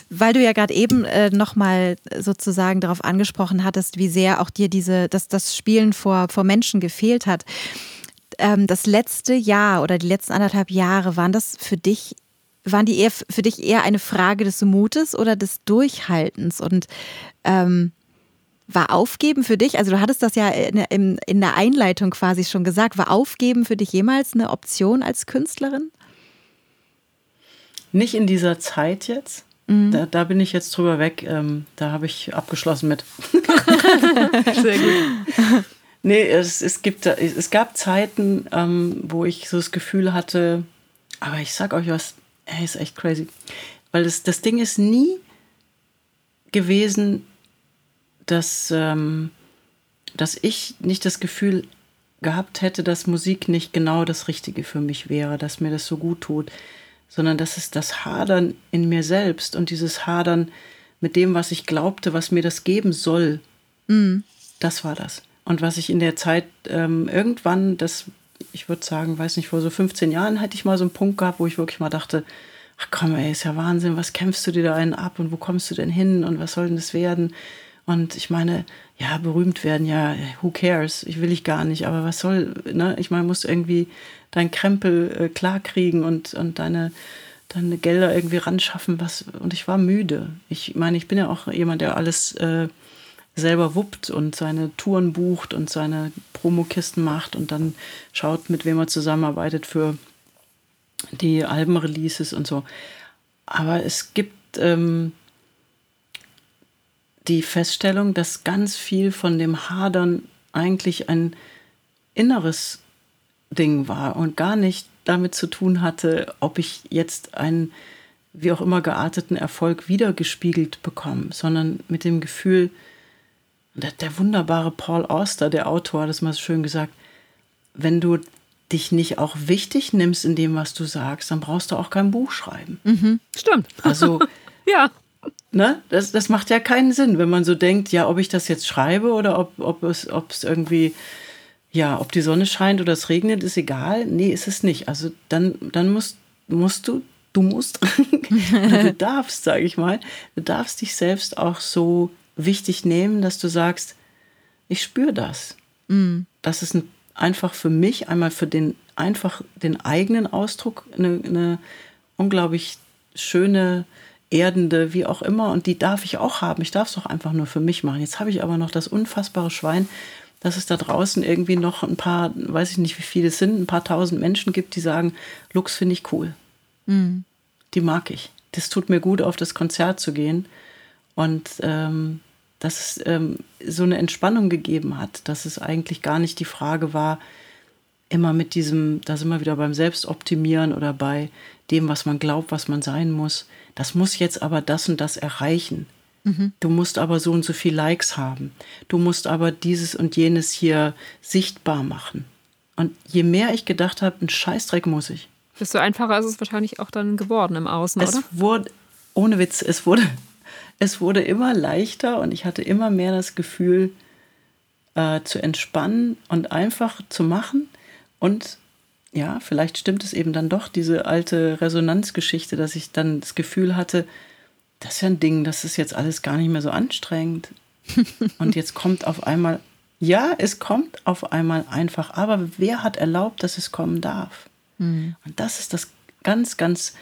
Weil du ja gerade eben äh, nochmal sozusagen darauf angesprochen hattest, wie sehr auch dir diese, dass das Spielen vor, vor Menschen gefehlt hat. Ähm, das letzte Jahr oder die letzten anderthalb Jahre, waren das für dich, waren die eher für dich eher eine Frage des Mutes oder des Durchhaltens? Und ähm, war Aufgeben für dich, also du hattest das ja in, in, in der Einleitung quasi schon gesagt, war Aufgeben für dich jemals eine Option als Künstlerin? Nicht in dieser Zeit jetzt. Mhm. Da, da, bin ich jetzt drüber weg. Ähm, da habe ich abgeschlossen mit. Sehr gut. Nee, es, es, gibt, es gab Zeiten, ähm, wo ich so das Gefühl hatte, aber ich sag euch was, ey, ist echt crazy. Weil das, das Ding ist nie gewesen, dass, ähm, dass ich nicht das Gefühl gehabt hätte, dass Musik nicht genau das Richtige für mich wäre, dass mir das so gut tut, sondern dass es das Hadern in mir selbst und dieses Hadern mit dem, was ich glaubte, was mir das geben soll, mm. das war das. Und was ich in der Zeit ähm, irgendwann, das, ich würde sagen, weiß nicht, vor so 15 Jahren hätte ich mal so einen Punkt gehabt, wo ich wirklich mal dachte, ach komm, ey, ist ja Wahnsinn, was kämpfst du dir da einen ab und wo kommst du denn hin und was soll denn das werden? Und ich meine, ja, berühmt werden, ja, who cares? Ich will ich gar nicht, aber was soll, ne? Ich meine, musst irgendwie dein Krempel äh, klarkriegen und, und deine, deine Gelder irgendwie ranschaffen, was, und ich war müde. Ich meine, ich bin ja auch jemand, der alles äh, selber wuppt und seine Touren bucht und seine Promokisten macht und dann schaut, mit wem er zusammenarbeitet für die Albenreleases und so. Aber es gibt ähm, die Feststellung, dass ganz viel von dem Hadern eigentlich ein inneres Ding war und gar nicht damit zu tun hatte, ob ich jetzt einen wie auch immer gearteten Erfolg wiedergespiegelt bekomme, sondern mit dem Gefühl, der, der wunderbare Paul Auster, der Autor, hat das mal so schön gesagt, wenn du dich nicht auch wichtig nimmst in dem, was du sagst, dann brauchst du auch kein Buch schreiben. Mhm, stimmt. Also ja. Ne? Das, das macht ja keinen Sinn, wenn man so denkt, ja, ob ich das jetzt schreibe oder ob, ob, es, ob es irgendwie, ja, ob die Sonne scheint oder es regnet, ist egal. Nee, ist es nicht. Also dann, dann musst, musst du, du musst, du darfst, sage ich mal, du darfst dich selbst auch so wichtig nehmen, dass du sagst, ich spüre das. Mm. Das ist ein, einfach für mich, einmal für den einfach den eigenen Ausdruck, eine, eine unglaublich schöne erdende, wie auch immer. Und die darf ich auch haben. Ich darf es doch einfach nur für mich machen. Jetzt habe ich aber noch das unfassbare Schwein, dass es da draußen irgendwie noch ein paar, weiß ich nicht, wie viele es sind, ein paar tausend Menschen gibt, die sagen, Lux finde ich cool. Mhm. Die mag ich. Das tut mir gut, auf das Konzert zu gehen. Und ähm, dass es ähm, so eine Entspannung gegeben hat, dass es eigentlich gar nicht die Frage war, immer mit diesem, da sind wir wieder beim Selbstoptimieren oder bei dem, was man glaubt, was man sein muss. Das muss jetzt aber das und das erreichen. Mhm. Du musst aber so und so viel Likes haben. Du musst aber dieses und jenes hier sichtbar machen. Und je mehr ich gedacht habe, ein Scheißdreck muss ich. Desto einfacher ist es wahrscheinlich auch dann geworden im Außen, es oder? Wurde, ohne Witz, es wurde, es wurde immer leichter und ich hatte immer mehr das Gefühl, äh, zu entspannen und einfach zu machen und ja, vielleicht stimmt es eben dann doch, diese alte Resonanzgeschichte, dass ich dann das Gefühl hatte, das ist ja ein Ding, das ist jetzt alles gar nicht mehr so anstrengend. und jetzt kommt auf einmal, ja, es kommt auf einmal einfach, aber wer hat erlaubt, dass es kommen darf? Mhm. Und das ist das ganz, ganz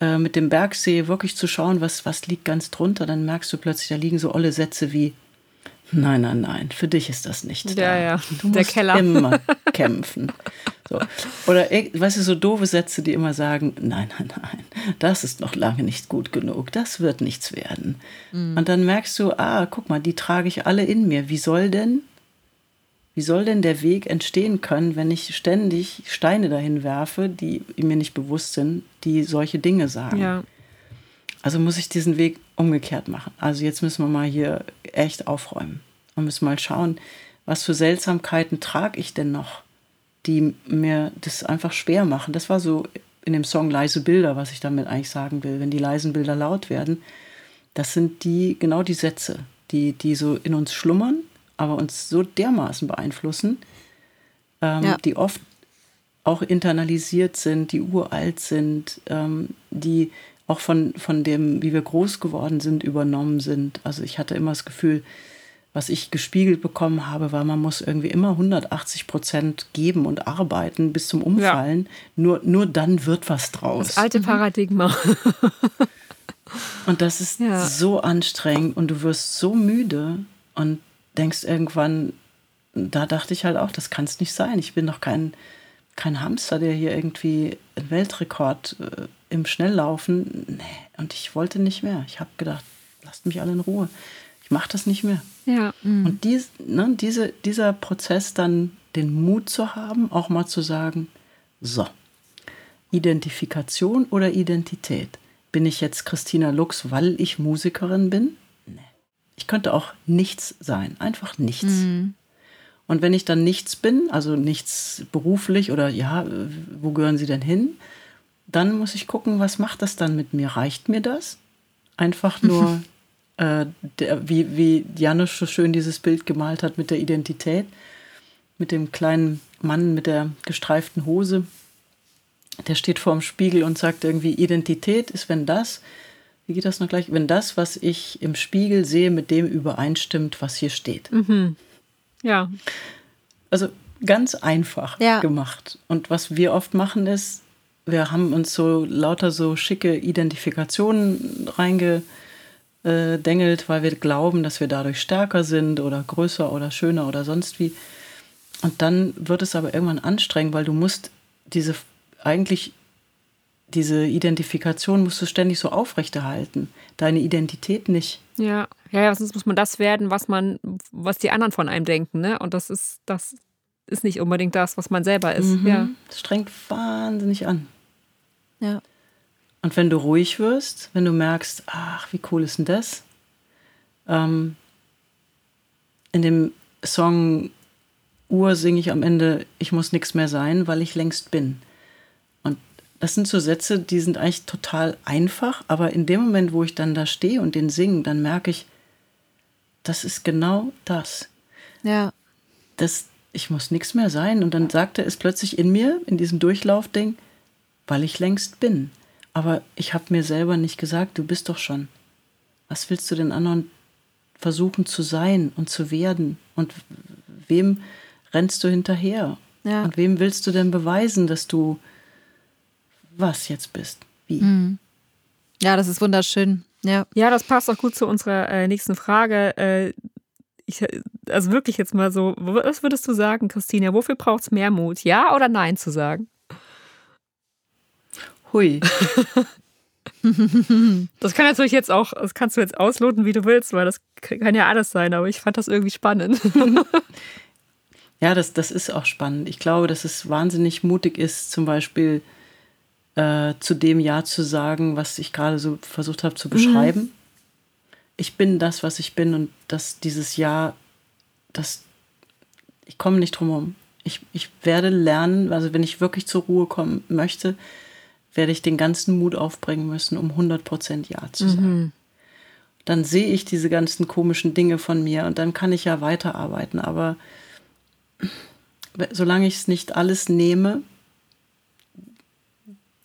äh, mit dem Bergsee wirklich zu schauen, was, was liegt ganz drunter, dann merkst du plötzlich, da liegen so olle Sätze wie, nein, nein, nein, für dich ist das nicht ja, da. Ja, du der musst Keller. immer kämpfen. So. Oder, weißt du, so doofe Sätze, die immer sagen, nein, nein, nein, das ist noch lange nicht gut genug, das wird nichts werden. Mhm. Und dann merkst du, ah, guck mal, die trage ich alle in mir. Wie soll denn, wie soll denn der Weg entstehen können, wenn ich ständig Steine dahin werfe, die mir nicht bewusst sind, die solche Dinge sagen? Ja. Also muss ich diesen Weg umgekehrt machen. Also jetzt müssen wir mal hier echt aufräumen und müssen mal schauen, was für Seltsamkeiten trage ich denn noch? die mir das einfach schwer machen. Das war so in dem Song Leise Bilder, was ich damit eigentlich sagen will. Wenn die leisen Bilder laut werden, das sind die, genau die Sätze, die, die so in uns schlummern, aber uns so dermaßen beeinflussen, ähm, ja. die oft auch internalisiert sind, die uralt sind, ähm, die auch von, von dem, wie wir groß geworden sind, übernommen sind. Also ich hatte immer das Gefühl, was ich gespiegelt bekommen habe, war, man muss irgendwie immer 180 Prozent geben und arbeiten bis zum Umfallen. Ja. Nur, nur dann wird was draus. Das alte Paradigma. und das ist ja. so anstrengend und du wirst so müde und denkst irgendwann, da dachte ich halt auch, das kann es nicht sein. Ich bin doch kein, kein Hamster, der hier irgendwie einen Weltrekord äh, im Schnelllaufen. Nee. Und ich wollte nicht mehr. Ich habe gedacht, lasst mich alle in Ruhe ich mache das nicht mehr. Ja. Mhm. Und dies, ne, diese, dieser Prozess dann den Mut zu haben, auch mal zu sagen, so, Identifikation oder Identität? Bin ich jetzt Christina Lux, weil ich Musikerin bin? Ich könnte auch nichts sein, einfach nichts. Mhm. Und wenn ich dann nichts bin, also nichts beruflich oder ja, wo gehören Sie denn hin? Dann muss ich gucken, was macht das dann mit mir? Reicht mir das? Einfach nur äh, der, wie, wie Janusz so schön dieses Bild gemalt hat mit der Identität, mit dem kleinen Mann mit der gestreiften Hose. Der steht vorm Spiegel und sagt irgendwie, Identität ist, wenn das, wie geht das noch gleich, wenn das, was ich im Spiegel sehe, mit dem übereinstimmt, was hier steht. Mhm. Ja. Also ganz einfach ja. gemacht. Und was wir oft machen ist, wir haben uns so lauter so schicke Identifikationen reinge äh, dengelt, weil wir glauben, dass wir dadurch stärker sind oder größer oder schöner oder sonst wie. Und dann wird es aber irgendwann anstrengend, weil du musst diese eigentlich diese Identifikation musst du ständig so aufrechterhalten. Deine Identität nicht. Ja, ja, ja, sonst muss man das werden, was man, was die anderen von einem denken, ne? Und das ist, das ist nicht unbedingt das, was man selber ist. Mhm. Ja. Das strengt wahnsinnig an. Ja. Und wenn du ruhig wirst, wenn du merkst, ach, wie cool ist denn das? Ähm, in dem Song Uhr singe ich am Ende, ich muss nichts mehr sein, weil ich längst bin. Das sind so Sätze, die sind eigentlich total einfach, aber in dem Moment, wo ich dann da stehe und den singe, dann merke ich, das ist genau das. Ja. Das, ich muss nichts mehr sein. Und dann sagte es plötzlich in mir, in diesem Durchlaufding, weil ich längst bin. Aber ich habe mir selber nicht gesagt, du bist doch schon. Was willst du den anderen versuchen zu sein und zu werden? Und wem rennst du hinterher? Ja. Und wem willst du denn beweisen, dass du was jetzt bist? Wie? Mhm. Ja, das ist wunderschön. Ja. ja, das passt auch gut zu unserer äh, nächsten Frage. Äh, ich, also wirklich jetzt mal so, was würdest du sagen, Christina? Wofür braucht es mehr Mut? Ja oder nein zu sagen? Hui. Das kann natürlich jetzt auch, das kannst du jetzt ausloten, wie du willst, weil das kann ja alles sein, aber ich fand das irgendwie spannend. Ja, das, das ist auch spannend. Ich glaube, dass es wahnsinnig mutig ist, zum Beispiel äh, zu dem Ja zu sagen, was ich gerade so versucht habe zu beschreiben. Mhm. Ich bin das, was ich bin und dass dieses Ja, das, ich komme nicht drum herum. Ich, ich werde lernen, also wenn ich wirklich zur Ruhe kommen möchte, werde ich den ganzen Mut aufbringen müssen, um 100% Ja zu sagen. Mhm. Dann sehe ich diese ganzen komischen Dinge von mir und dann kann ich ja weiterarbeiten. Aber solange ich es nicht alles nehme,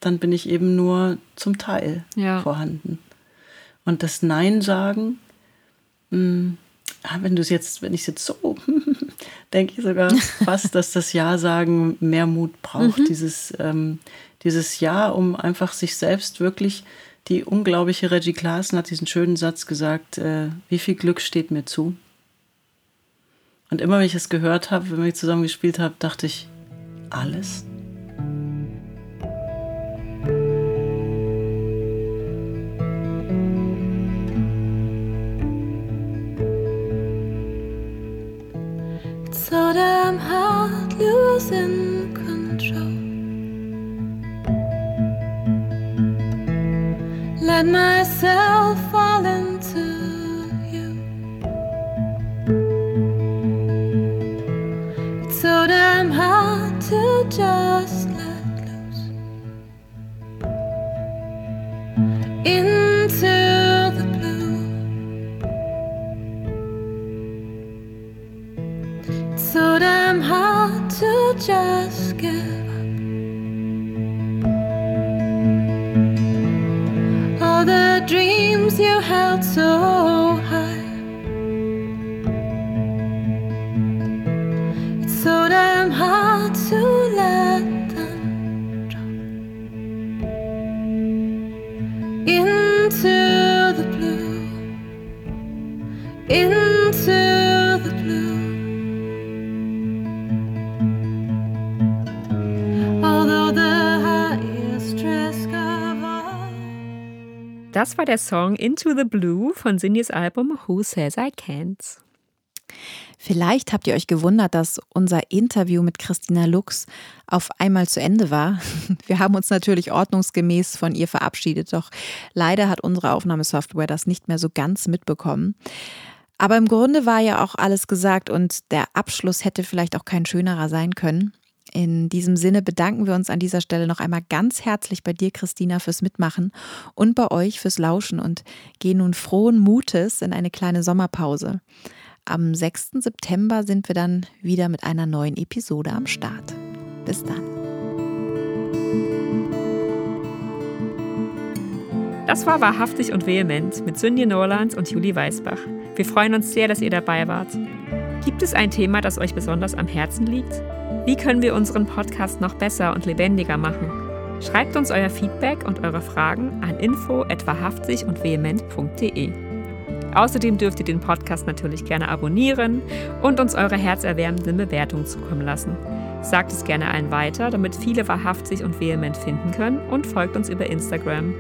dann bin ich eben nur zum Teil ja. vorhanden. Und das Nein sagen, hm, ah, wenn du es jetzt, wenn ich es jetzt so, denke ich sogar fast, dass das Ja sagen mehr Mut braucht. Mhm. Dieses, ähm, dieses Ja, um einfach sich selbst wirklich, die unglaubliche Reggie Klaassen hat diesen schönen Satz gesagt, äh, wie viel Glück steht mir zu? Und immer wenn ich es gehört habe, wenn wir zusammen gespielt haben, dachte ich, alles? Let myself fall into you. It's so damn hard to just Das war der Song Into the Blue von Cindy's Album Who Says I Can't. Vielleicht habt ihr euch gewundert, dass unser Interview mit Christina Lux auf einmal zu Ende war. Wir haben uns natürlich ordnungsgemäß von ihr verabschiedet, doch leider hat unsere Aufnahmesoftware das nicht mehr so ganz mitbekommen. Aber im Grunde war ja auch alles gesagt und der Abschluss hätte vielleicht auch kein schönerer sein können. In diesem Sinne bedanken wir uns an dieser Stelle noch einmal ganz herzlich bei dir, Christina, fürs Mitmachen und bei euch fürs Lauschen und gehen nun frohen Mutes in eine kleine Sommerpause. Am 6. September sind wir dann wieder mit einer neuen Episode am Start. Bis dann. Das war Wahrhaftig und Vehement mit Sünje Norlands und Julie Weisbach. Wir freuen uns sehr, dass ihr dabei wart. Gibt es ein Thema, das euch besonders am Herzen liegt? Wie können wir unseren Podcast noch besser und lebendiger machen? Schreibt uns euer Feedback und eure Fragen an info@wahrhaftig und vehement.de. Außerdem dürft ihr den Podcast natürlich gerne abonnieren und uns eure herzerwärmenden Bewertungen zukommen lassen. Sagt es gerne allen weiter, damit viele wahrhaftig und vehement finden können und folgt uns über Instagram.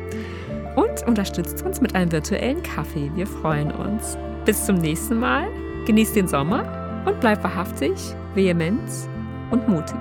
Und unterstützt uns mit einem virtuellen Kaffee. Wir freuen uns. Bis zum nächsten Mal. Genießt den Sommer und bleibt wahrhaftig, vehement und mutig.